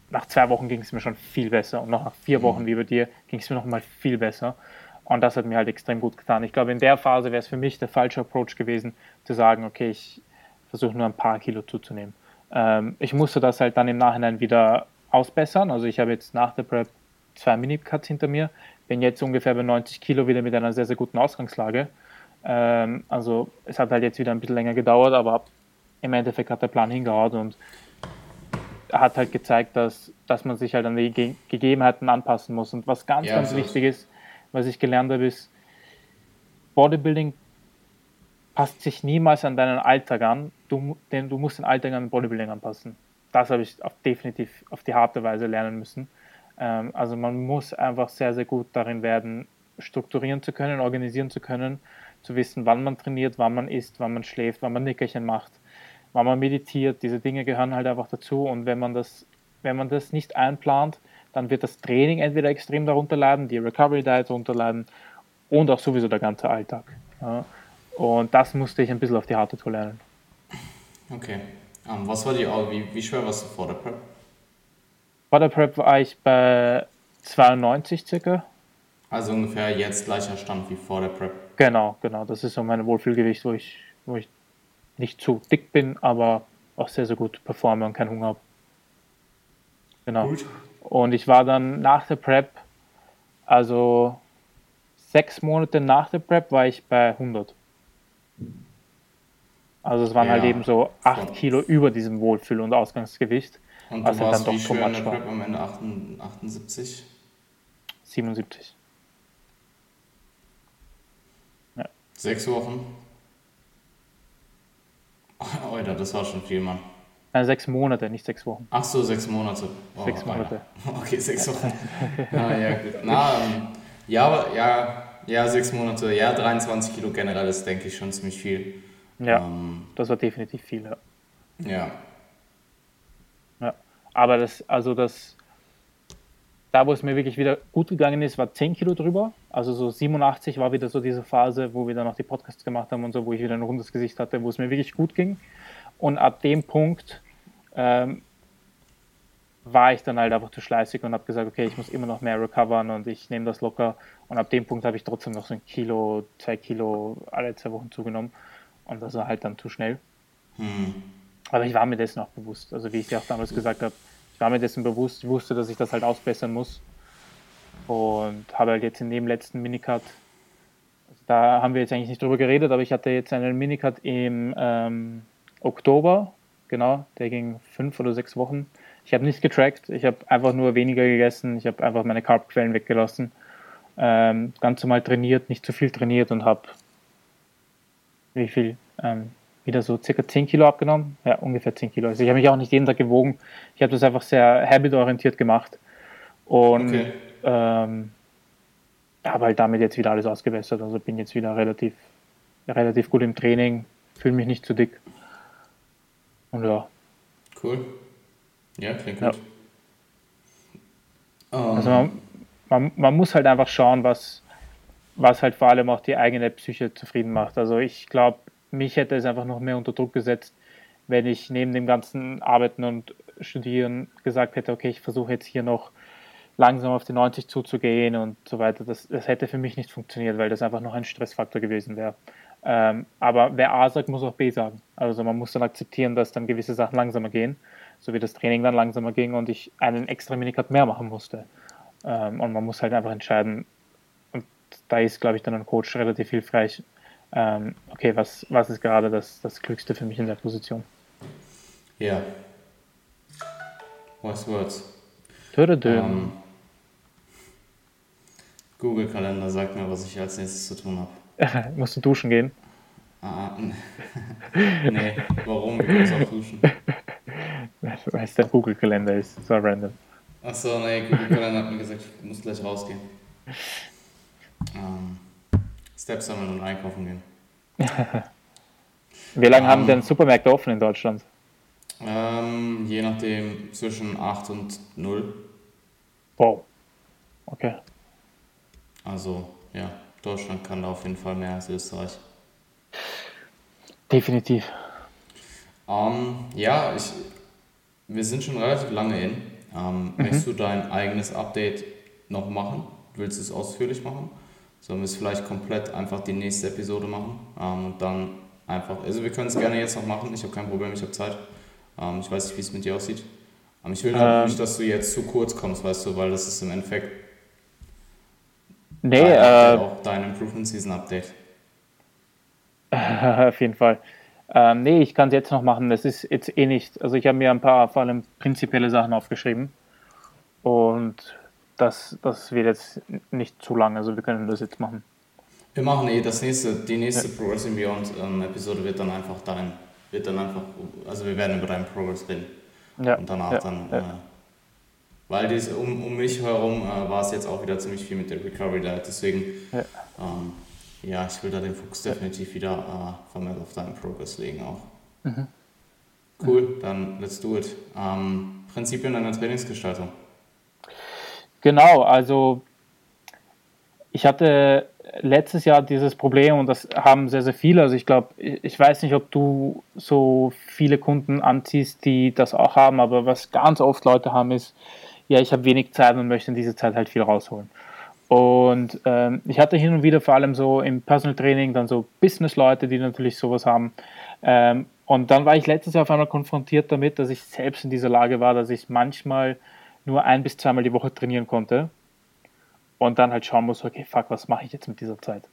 [SPEAKER 2] nach zwei Wochen ging es mir schon viel besser und noch nach vier Wochen mhm. wie bei dir ging es mir noch mal viel besser. Und das hat mir halt extrem gut getan. Ich glaube, in der Phase wäre es für mich der falsche Approach gewesen, zu sagen, okay, ich versuche nur ein paar Kilo zuzunehmen. Ähm, ich musste das halt dann im Nachhinein wieder ausbessern. Also ich habe jetzt nach der Prep zwei Minicuts hinter mir, bin jetzt ungefähr bei 90 Kilo wieder mit einer sehr, sehr guten Ausgangslage. Ähm, also es hat halt jetzt wieder ein bisschen länger gedauert, aber im Endeffekt hat der Plan hingehaut und hat halt gezeigt, dass, dass man sich halt an die Ge Gegebenheiten anpassen muss. Und was ganz, ja, ganz wichtig ist, was ich gelernt habe, ist, Bodybuilding passt sich niemals an deinen Alltag an, du, denn du musst den Alltag an Bodybuilding anpassen. Das habe ich auf, definitiv auf die harte Weise lernen müssen. Ähm, also man muss einfach sehr, sehr gut darin werden, strukturieren zu können, organisieren zu können, zu wissen, wann man trainiert, wann man isst, wann man schläft, wann man Nickerchen macht, wann man meditiert, diese Dinge gehören halt einfach dazu und wenn man das, wenn man das nicht einplant, dann wird das Training entweder extrem darunter leiden, die Recovery Diet darunter leiden und auch sowieso der ganze Alltag. Ja. Und das musste ich ein bisschen auf die harte Tour lernen.
[SPEAKER 1] Okay. Um, ähm, was war die, wie, wie schwer warst du vor der Prep?
[SPEAKER 2] Vor der Prep war ich bei 92 circa.
[SPEAKER 1] Also ungefähr jetzt gleicher Stand wie vor der Prep.
[SPEAKER 2] Genau, genau. Das ist so mein Wohlfühlgewicht, wo ich, wo ich nicht zu dick bin, aber auch sehr, sehr gut performe und keinen Hunger habe. Genau. Gut. Und ich war dann nach der Prep, also sechs Monate nach der Prep, war ich bei 100. Also es waren halt ja, halt eben so 8 Kilo über diesem Wohlfühl- und Ausgangsgewicht.
[SPEAKER 1] Und du warst dann doch wie schwer in der Prep am Ende 78?
[SPEAKER 2] 77.
[SPEAKER 1] Ja. Sechs Wochen? Alter, das war schon viel, Mann.
[SPEAKER 2] Nein, sechs Monate, nicht sechs Wochen.
[SPEAKER 1] Ach so, sechs Monate.
[SPEAKER 2] Oh, sechs Monate.
[SPEAKER 1] Alter. Okay, sechs Wochen. ah, ja, gut. Na, ähm, ja, ja, ja, sechs Monate. Ja, 23 Kilo generell ist, denke ich, schon ziemlich viel.
[SPEAKER 2] Ja, ähm, das war definitiv viel, ja.
[SPEAKER 1] Ja.
[SPEAKER 2] Ja, aber das, also das, da wo es mir wirklich wieder gut gegangen ist, war 10 Kilo drüber. Also so 87 war wieder so diese Phase, wo wir dann noch die Podcasts gemacht haben und so, wo ich wieder ein rundes Gesicht hatte, wo es mir wirklich gut ging. Und ab dem Punkt ähm, war ich dann halt einfach zu schleißig und habe gesagt, okay, ich muss immer noch mehr recovern und ich nehme das locker. Und ab dem Punkt habe ich trotzdem noch so ein Kilo, zwei Kilo alle zwei Wochen zugenommen. Und das war halt dann zu schnell. Hm. Aber ich war mir dessen auch bewusst. Also wie ich dir auch damals gesagt habe, ich war mir dessen bewusst, ich wusste, dass ich das halt ausbessern muss. Und habe halt jetzt in dem letzten Minicut, also da haben wir jetzt eigentlich nicht drüber geredet, aber ich hatte jetzt einen Minicut im ähm, Oktober, genau, der ging fünf oder sechs Wochen. Ich habe nicht getrackt, ich habe einfach nur weniger gegessen, ich habe einfach meine Carbquellen weggelassen, ähm, ganz normal trainiert, nicht zu viel trainiert und habe wie viel? Ähm, wieder so circa 10 Kilo abgenommen. Ja, ungefähr 10 Kilo. Also ich habe mich auch nicht jeden Tag gewogen. Ich habe das einfach sehr habitorientiert gemacht. Und okay. ähm, habe halt damit jetzt wieder alles ausgebessert. Also bin jetzt wieder relativ, relativ gut im Training, fühle mich nicht zu dick. Und ja.
[SPEAKER 1] Cool. Ja, klingt gut.
[SPEAKER 2] Ja. Um. Also man, man, man muss halt einfach schauen, was, was halt vor allem auch die eigene Psyche zufrieden macht. Also ich glaube, mich hätte es einfach noch mehr unter Druck gesetzt, wenn ich neben dem ganzen Arbeiten und Studieren gesagt hätte, okay, ich versuche jetzt hier noch langsam auf die 90 zuzugehen und so weiter. Das, das hätte für mich nicht funktioniert, weil das einfach noch ein Stressfaktor gewesen wäre. Ähm, aber wer A sagt, muss auch B sagen. Also man muss dann akzeptieren, dass dann gewisse Sachen langsamer gehen, so wie das Training dann langsamer ging und ich einen extra Minicut mehr machen musste. Ähm, und man muss halt einfach entscheiden, da ist, glaube ich, dann ein Coach relativ hilfreich. Ähm, okay, was, was ist gerade das, das Glückste für mich in der Position?
[SPEAKER 1] Ja. Wise words.
[SPEAKER 2] Ähm,
[SPEAKER 1] Google-Kalender sagt mir, was ich als nächstes zu tun habe.
[SPEAKER 2] Musst du duschen gehen?
[SPEAKER 1] Ah, nee. Warum? Ich muss auch duschen.
[SPEAKER 2] Weil es der Google-Kalender ist. So random.
[SPEAKER 1] Achso, nee, Google-Kalender hat mir gesagt, ich muss gleich rausgehen ähm, Steps sammeln und einkaufen gehen.
[SPEAKER 2] Wie lange ähm, haben denn Supermärkte offen in Deutschland?
[SPEAKER 1] Ähm, je nachdem zwischen 8 und 0.
[SPEAKER 2] Wow. Okay.
[SPEAKER 1] Also, ja, Deutschland kann da auf jeden Fall mehr als Österreich.
[SPEAKER 2] Definitiv.
[SPEAKER 1] Ähm, ja, ich, wir sind schon relativ lange in. Ähm, mhm. Möchtest du dein eigenes Update noch machen? Willst du es ausführlich machen? Sollen wir es vielleicht komplett einfach die nächste Episode machen ähm, und dann einfach, also wir können es gerne jetzt noch machen, ich habe kein Problem, ich habe Zeit. Ähm, ich weiß nicht, wie es mit dir aussieht. Aber ich will ähm, nicht, dass du jetzt zu kurz kommst, weißt du, weil das ist im Endeffekt
[SPEAKER 2] nee, äh,
[SPEAKER 1] auch dein Improvement Season Update.
[SPEAKER 2] Auf jeden Fall. Ähm, nee, ich kann es jetzt noch machen. Das ist jetzt eh nicht. Also ich habe mir ein paar vor allem prinzipielle Sachen aufgeschrieben. Und das, das wird jetzt nicht zu lang, also wir können das jetzt machen.
[SPEAKER 1] Wir machen eh das nächste, die nächste ja. Progressing Beyond ähm, Episode wird dann einfach dein, wird dann einfach, also wir werden über deinen Progress reden. Ja. Und danach ja. dann. Äh, weil dies, um, um mich herum äh, war es jetzt auch wieder ziemlich viel mit der Recovery Diet, deswegen, ja, ähm, ja ich will da den Fokus definitiv wieder äh, vermehrt auf deinen Progress legen auch. Mhm. Cool, dann let's do it. Ähm, Prinzipien einer Trainingsgestaltung.
[SPEAKER 2] Genau, also ich hatte letztes Jahr dieses Problem und das haben sehr, sehr viele. Also ich glaube, ich weiß nicht, ob du so viele Kunden anziehst, die das auch haben, aber was ganz oft Leute haben ist, ja, ich habe wenig Zeit und möchte in dieser Zeit halt viel rausholen. Und ähm, ich hatte hin und wieder vor allem so im Personal Training dann so Business-Leute, die natürlich sowas haben. Ähm, und dann war ich letztes Jahr auf einmal konfrontiert damit, dass ich selbst in dieser Lage war, dass ich manchmal nur ein bis zweimal die Woche trainieren konnte und dann halt schauen muss, okay, fuck, was mache ich jetzt mit dieser Zeit?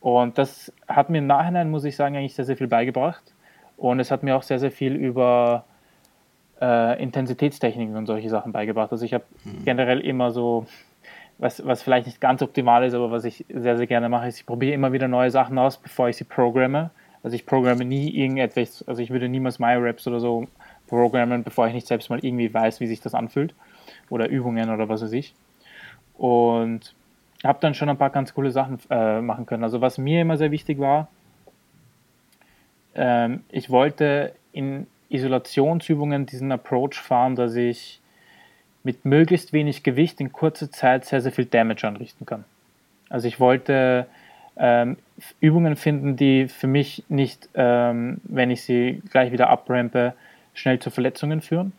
[SPEAKER 2] Und das hat mir im Nachhinein, muss ich sagen, eigentlich sehr, sehr viel beigebracht. Und es hat mir auch sehr, sehr viel über äh, Intensitätstechniken und solche Sachen beigebracht. Also ich habe mhm. generell immer so, was, was vielleicht nicht ganz optimal ist, aber was ich sehr, sehr gerne mache, ist, ich probiere immer wieder neue Sachen aus, bevor ich sie programme. Also ich programme nie irgendetwas, also ich würde niemals MyRaps oder so programmen, bevor ich nicht selbst mal irgendwie weiß, wie sich das anfühlt. Oder Übungen oder was weiß ich. Und habe dann schon ein paar ganz coole Sachen äh, machen können. Also was mir immer sehr wichtig war, ähm, ich wollte in Isolationsübungen diesen Approach fahren, dass ich mit möglichst wenig Gewicht in kurzer Zeit sehr, sehr viel Damage anrichten kann. Also ich wollte ähm, Übungen finden, die für mich nicht, ähm, wenn ich sie gleich wieder abrampe, schnell zu Verletzungen führen.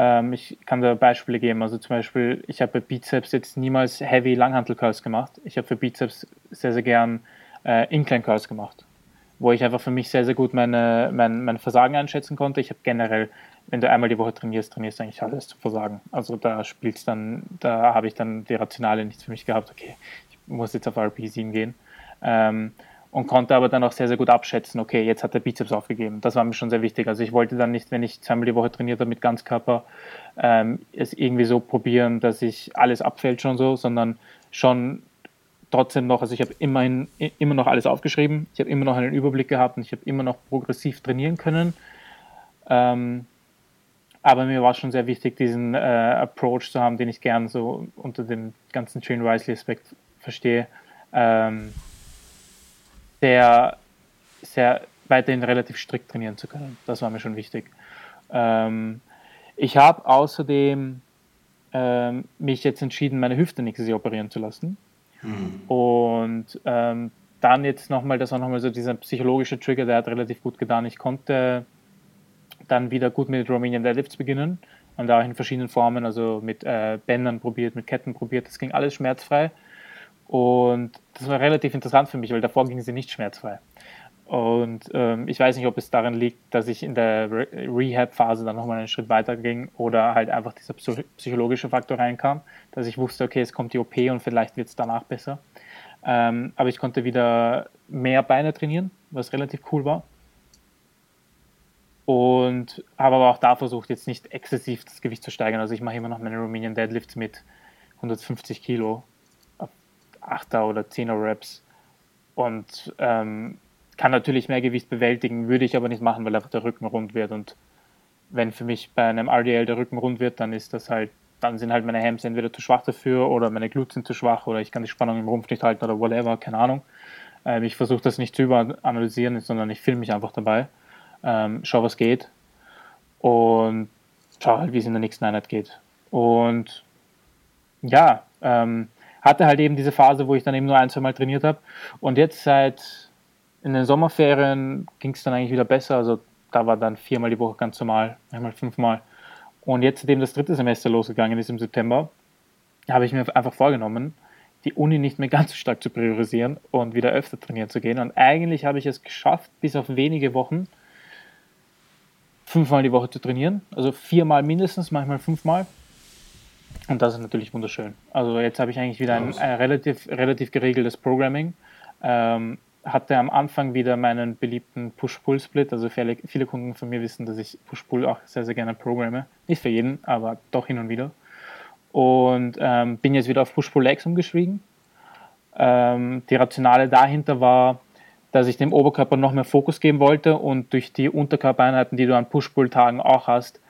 [SPEAKER 2] Ähm, ich kann da Beispiele geben. Also zum Beispiel, ich habe bei Bizeps jetzt niemals Heavy Langhantel Curls gemacht. Ich habe für Bizeps sehr, sehr gern äh, Incline Curls gemacht, wo ich einfach für mich sehr, sehr gut meine, mein, mein Versagen einschätzen konnte. Ich habe generell, wenn du einmal die Woche trainierst, trainierst du eigentlich alles zu Versagen. Also da spielt's dann, da habe ich dann die Rationale nicht für mich gehabt, okay, ich muss jetzt auf RP7 gehen. Ähm, und konnte aber dann auch sehr, sehr gut abschätzen, okay, jetzt hat der Bizeps aufgegeben. Das war mir schon sehr wichtig. Also ich wollte dann nicht, wenn ich zweimal die Woche trainiert habe mit Ganzkörper, ähm, es irgendwie so probieren, dass ich alles abfällt schon so, sondern schon trotzdem noch, also ich habe immerhin immer noch alles aufgeschrieben, ich habe immer noch einen Überblick gehabt und ich habe immer noch progressiv trainieren können. Ähm, aber mir war schon sehr wichtig, diesen äh, Approach zu haben, den ich gern so unter dem ganzen Chain Wisely-Aspekt verstehe. Ähm, sehr, sehr weiterhin relativ strikt trainieren zu können. Das war mir schon wichtig. Ähm, ich habe außerdem ähm, mich jetzt entschieden, meine Hüfte nächstes Jahr operieren zu lassen. Mhm. Und ähm, dann jetzt nochmal, das war nochmal so dieser psychologische Trigger, der hat relativ gut getan. Ich konnte dann wieder gut mit Romanian Deadlifts beginnen und da auch in verschiedenen Formen, also mit äh, Bändern probiert, mit Ketten probiert. Das ging alles schmerzfrei. Und das war relativ interessant für mich, weil davor ging sie nicht schmerzfrei. Und ähm, ich weiß nicht, ob es daran liegt, dass ich in der Re Rehab-Phase dann nochmal einen Schritt weiter ging oder halt einfach dieser psychologische Faktor reinkam, dass ich wusste, okay, es kommt die OP und vielleicht wird es danach besser. Ähm, aber ich konnte wieder mehr Beine trainieren, was relativ cool war. Und habe aber auch da versucht, jetzt nicht exzessiv das Gewicht zu steigern. Also ich mache immer noch meine Romanian Deadlifts mit 150 Kilo 8er oder 10er Reps und ähm, kann natürlich mehr Gewicht bewältigen, würde ich aber nicht machen, weil einfach der Rücken rund wird und wenn für mich bei einem RDL der Rücken rund wird, dann ist das halt, dann sind halt meine Hams entweder zu schwach dafür oder meine Glutes sind zu schwach oder ich kann die Spannung im Rumpf nicht halten oder whatever, keine Ahnung. Ähm, ich versuche das nicht zu überanalysieren, sondern ich filme mich einfach dabei, ähm, schau was geht und schau halt, wie es in der nächsten Einheit geht. Und ja, ähm, hatte halt eben diese Phase, wo ich dann eben nur ein, zwei Mal trainiert habe. Und jetzt seit in den Sommerferien ging es dann eigentlich wieder besser. Also da war dann viermal die Woche ganz normal, einmal fünfmal. Und jetzt, seitdem das dritte Semester losgegangen ist im September, habe ich mir einfach vorgenommen, die Uni nicht mehr ganz so stark zu priorisieren und wieder öfter trainieren zu gehen. Und eigentlich habe ich es geschafft, bis auf wenige Wochen fünfmal die Woche zu trainieren. Also viermal mindestens, manchmal fünfmal. Und das ist natürlich wunderschön. Also jetzt habe ich eigentlich wieder ein, ein relativ, relativ geregeltes Programming. Ähm, hatte am Anfang wieder meinen beliebten Push-Pull-Split. Also viele, viele, Kunden von mir wissen, dass ich Push-Pull auch sehr, sehr gerne programme. Nicht für jeden, aber doch hin und wieder. Und ähm, bin jetzt wieder auf Push-Pull-Legs umgeschrieben. Ähm, die Rationale dahinter war, dass ich dem Oberkörper noch mehr Fokus geben wollte und durch die Unterkörpereinheiten, die du an Push-Pull-Tagen auch hast,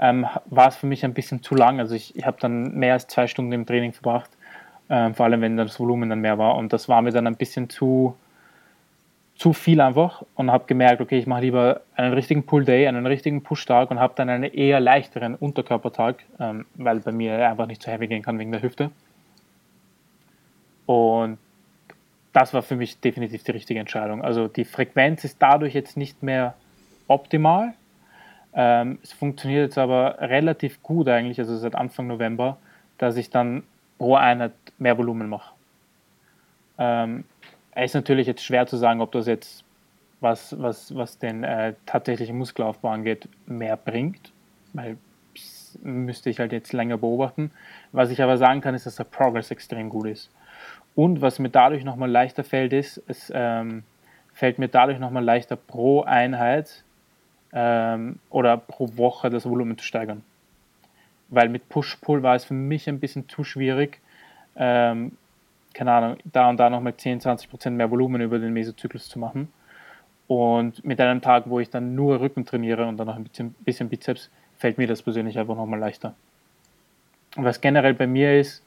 [SPEAKER 2] ähm, war es für mich ein bisschen zu lang. Also ich, ich habe dann mehr als zwei Stunden im Training verbracht, ähm, vor allem wenn das Volumen dann mehr war. Und das war mir dann ein bisschen zu, zu viel einfach und habe gemerkt, okay, ich mache lieber einen richtigen Pull-Day, einen richtigen Push-Tag und habe dann einen eher leichteren Unterkörpertag, ähm, weil bei mir einfach nicht so heavy gehen kann wegen der Hüfte. Und das war für mich definitiv die richtige Entscheidung. Also die Frequenz ist dadurch jetzt nicht mehr optimal. Ähm, es funktioniert jetzt aber relativ gut eigentlich, also seit Anfang November, dass ich dann pro Einheit mehr Volumen mache. Ähm, es ist natürlich jetzt schwer zu sagen, ob das jetzt, was, was, was den äh, tatsächlichen Muskelaufbau angeht, mehr bringt, weil müsste ich halt jetzt länger beobachten. Was ich aber sagen kann, ist, dass der Progress extrem gut ist. Und was mir dadurch nochmal leichter fällt, ist, es ähm, fällt mir dadurch nochmal leichter pro Einheit ähm, oder pro Woche das Volumen zu steigern. Weil mit Push-Pull war es für mich ein bisschen zu schwierig, ähm, keine Ahnung, da und da nochmal 10, 20 Prozent mehr Volumen über den Mesozyklus zu machen. Und mit einem Tag, wo ich dann nur Rücken trainiere und dann noch ein bisschen, bisschen Bizeps, fällt mir das persönlich einfach nochmal leichter. Was generell bei mir ist,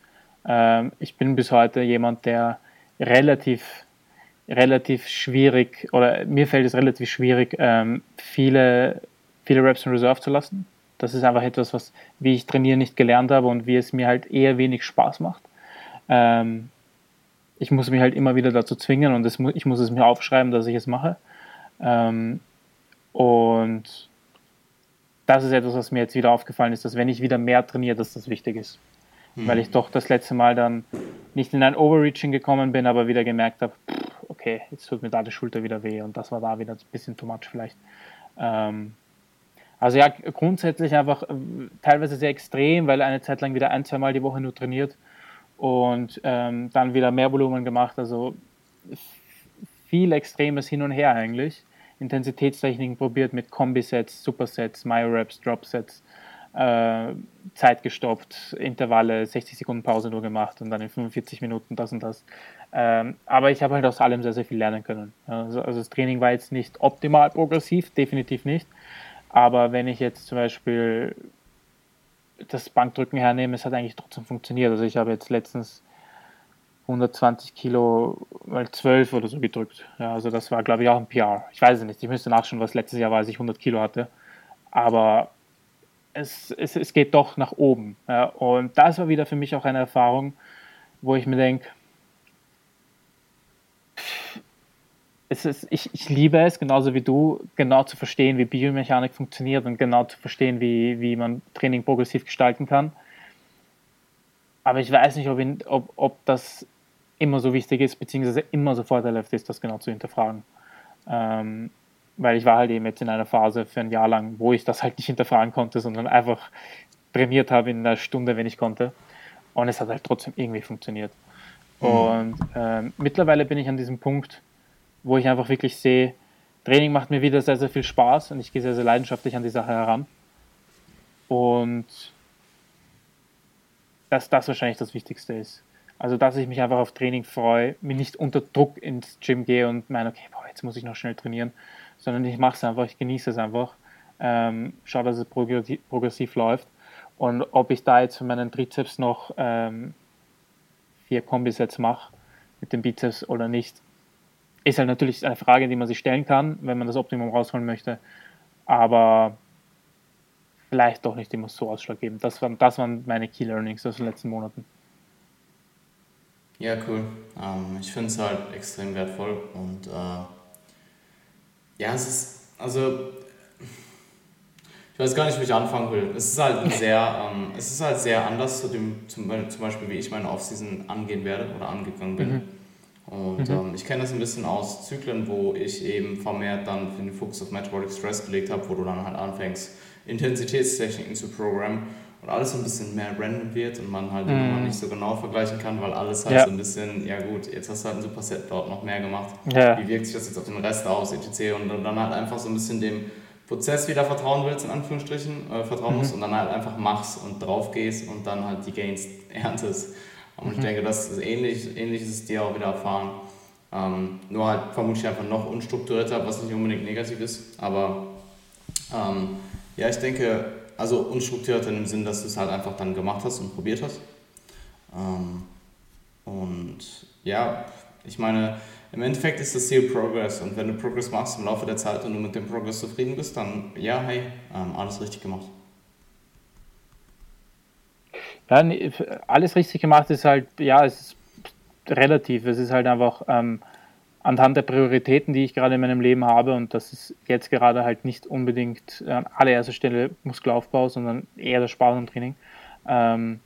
[SPEAKER 2] ähm, ich bin bis heute jemand, der relativ, relativ schwierig, oder mir fällt es relativ schwierig, ähm, viele, viele Reps in Reserve zu lassen. Das ist einfach etwas, was, wie ich trainiere, nicht gelernt habe und wie es mir halt eher wenig Spaß macht. Ähm, ich muss mich halt immer wieder dazu zwingen und mu ich muss es mir aufschreiben, dass ich es mache. Ähm, und das ist etwas, was mir jetzt wieder aufgefallen ist, dass wenn ich wieder mehr trainiere, dass das wichtig ist mhm. weil ich doch das letzte Mal dann nicht in ein Overreaching gekommen bin, aber wieder gemerkt habe, okay, jetzt tut mir da die Schulter wieder weh und das war da wieder ein bisschen too much vielleicht. Ähm, also ja, grundsätzlich einfach äh, teilweise sehr extrem, weil eine Zeit lang wieder ein, zwei Mal die Woche nur trainiert und ähm, dann wieder mehr Volumen gemacht. Also viel Extremes hin und her eigentlich. Intensitätstechniken probiert mit Kombi-Sets, Supersets, Myo-Reps, Drop-Sets äh, Zeit gestoppt, Intervalle, 60 Sekunden Pause nur gemacht und dann in 45 Minuten das und das. Ähm, aber ich habe halt aus allem sehr, sehr viel lernen können. Also, also, das Training war jetzt nicht optimal progressiv, definitiv nicht. Aber wenn ich jetzt zum Beispiel das Bankdrücken hernehme, es hat eigentlich trotzdem funktioniert. Also ich habe jetzt letztens 120 Kilo mal 12 oder so gedrückt. Ja, also das war, glaube ich, auch ein PR. Ich weiß es nicht. Ich müsste nachschauen, was letztes Jahr war, als ich 100 Kilo hatte. Aber es, es, es geht doch nach oben. Ja, und das war wieder für mich auch eine Erfahrung, wo ich mir denke, ich, ich liebe es, genauso wie du, genau zu verstehen, wie Biomechanik funktioniert und genau zu verstehen, wie, wie man Training progressiv gestalten kann. Aber ich weiß nicht, ob, ihn, ob, ob das immer so wichtig ist, beziehungsweise immer so vorteilhaft ist, das genau zu hinterfragen. Ähm, weil ich war halt eben jetzt in einer Phase für ein Jahr lang, wo ich das halt nicht hinterfragen konnte, sondern einfach trainiert habe in einer Stunde, wenn ich konnte. Und es hat halt trotzdem irgendwie funktioniert. Mhm. Und ähm, mittlerweile bin ich an diesem Punkt, wo ich einfach wirklich sehe, Training macht mir wieder sehr, sehr viel Spaß und ich gehe sehr, sehr leidenschaftlich an die Sache heran. Und dass das wahrscheinlich das Wichtigste ist. Also, dass ich mich einfach auf Training freue, mir nicht unter Druck ins Gym gehe und meine, okay, boah, jetzt muss ich noch schnell trainieren, sondern ich mache es einfach, ich genieße es einfach, ähm, schaue, dass es progressiv, progressiv, läuft. Und ob ich da jetzt für meinen Trizeps noch ähm, vier Kombisets mache mit dem Bizeps oder nicht, ist halt natürlich eine Frage, die man sich stellen kann, wenn man das Optimum rausholen möchte. Aber vielleicht doch nicht immer so ausschlaggebend. Das waren, das waren meine Key Learnings aus den letzten Monaten.
[SPEAKER 1] Ja, cool. Ähm, ich finde es halt extrem wertvoll und äh ja, es ist, also, ich weiß gar nicht, wie ich anfangen will. Es ist halt sehr, ähm, es ist halt sehr anders zu dem, zum, zum Beispiel, wie ich meine Offseason angehen werde oder angegangen bin. Mhm. Und mhm. ähm, ich kenne das ein bisschen aus Zyklen, wo ich eben vermehrt dann den Fokus auf Metabolic Stress gelegt habe, wo du dann halt anfängst, Intensitätstechniken zu programmen und alles so ein bisschen mehr random wird und man halt mm. nicht so genau vergleichen kann, weil alles halt ja. so ein bisschen, ja gut, jetzt hast du halt ein Superset dort noch mehr gemacht. Ja. Wie wirkt sich das jetzt auf den Rest aus, etc. Und dann halt einfach so ein bisschen dem Prozess wieder vertrauen willst, in Anführungsstrichen, äh, vertrauen mhm. musst und dann halt einfach machst und drauf gehst und dann halt die Gains erntest. Und mhm. ich denke, das ist ähnlich, ähnlich ist es dir auch wieder erfahren. Ähm, nur halt vermutlich einfach noch unstrukturierter, was nicht unbedingt negativ ist. Aber ähm, ja, ich denke, also unstrukturiert in dem Sinn, dass du es halt einfach dann gemacht hast und probiert hast. Ähm, und ja, ich meine, im Endeffekt ist das Ziel Progress und wenn du Progress machst im Laufe der Zeit und du mit dem Progress zufrieden bist, dann ja, hey, ähm, alles richtig gemacht.
[SPEAKER 2] Ja, alles richtig gemacht ist halt, ja, es ist relativ. Es ist halt einfach ähm, anhand der Prioritäten, die ich gerade in meinem Leben habe und das ist jetzt gerade halt nicht unbedingt an allererster Stelle Muskelaufbau, sondern eher das Sparen und Training. Ähm,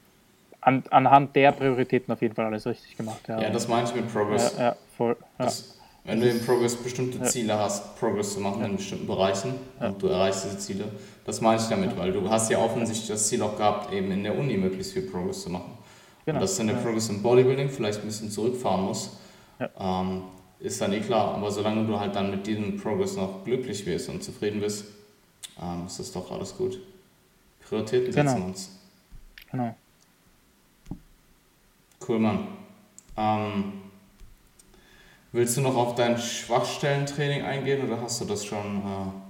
[SPEAKER 2] an, anhand der Prioritäten auf jeden Fall alles richtig gemacht.
[SPEAKER 1] Ja, ja das meine ich mit Progress. Ja, ja, voll, das, wenn du im Progress bestimmte Ziele hast, Progress zu machen in bestimmten Bereichen und du erreichst diese Ziele, das meine ich damit, weil du hast ja offensichtlich das Ziel auch gehabt, eben in der Uni möglichst viel Progress zu machen. Genau. Und dass dann der Progress im Bodybuilding vielleicht ein bisschen zurückfahren muss, ähm, ist dann eh klar. Aber solange du halt dann mit diesem Progress noch glücklich wirst und zufrieden bist, ähm, ist das doch alles gut. Prioritäten setzen genau. uns. Genau. Cool, Mann. Ähm, willst du noch auf dein Schwachstellentraining eingehen oder hast du das schon? Äh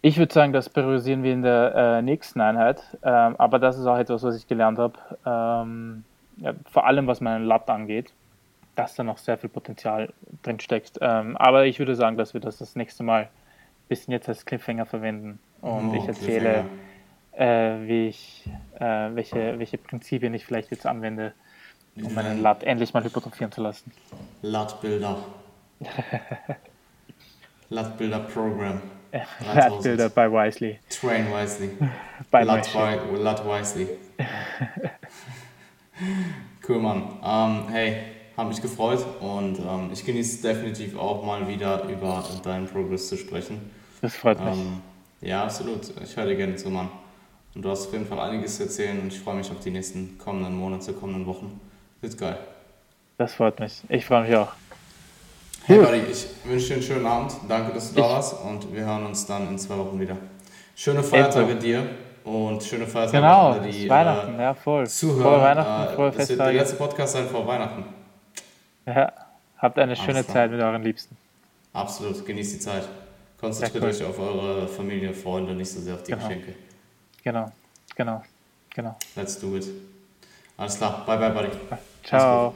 [SPEAKER 2] ich würde sagen, das priorisieren wir in der äh, nächsten Einheit. Ähm, aber das ist auch etwas, was ich gelernt habe. Ähm, ja, vor allem was meinen Lat angeht, dass da noch sehr viel Potenzial drin steckt. Ähm, aber ich würde sagen, dass wir das das nächste Mal ein bisschen jetzt als Cliffhanger verwenden. Und oh, ich erzähle, äh, wie ich, äh, welche, welche Prinzipien ich vielleicht jetzt anwende, um meinen Lat endlich mal hypertrophieren zu lassen.
[SPEAKER 1] Lat-Bilder. Lat-Bilder Program.
[SPEAKER 2] Lat-Bilder bei Wisely.
[SPEAKER 1] Train Wisely. bei Lat, Lat Wisely. cool, Mann. Um, hey, habe mich gefreut und ähm, ich genieße definitiv auch mal wieder über deinen Progress zu sprechen.
[SPEAKER 2] Das freut mich. Ähm,
[SPEAKER 1] ja, absolut. Ich höre dir gerne zu, Mann. Und du hast auf jeden Fall einiges zu erzählen und ich freue mich auf die nächsten kommenden Monate, kommenden Wochen. Wird geil.
[SPEAKER 2] Das freut mich. Ich freue mich auch.
[SPEAKER 1] Hey, Buddy, ich wünsche dir einen schönen Abend. Danke, dass du ich da warst und wir hören uns dann in zwei Wochen wieder. Schöne Feiertage dir und schöne Feiertage
[SPEAKER 2] genau, an die Weihnachten, äh, ja, voll.
[SPEAKER 1] zuhören. Frohe Weihnachten, äh, Das wird der letzte Podcast sein vor Weihnachten.
[SPEAKER 2] Ja, habt eine schöne Zeit mit euren Liebsten.
[SPEAKER 1] Absolut, genießt die Zeit. Konzentriert euch auf eure Familie, Freunde, nicht so sehr auf die
[SPEAKER 2] genau.
[SPEAKER 1] Geschenke.
[SPEAKER 2] Genau, genau, genau.
[SPEAKER 1] Let's do it. Alles klar, bye bye, buddy.
[SPEAKER 2] Ciao.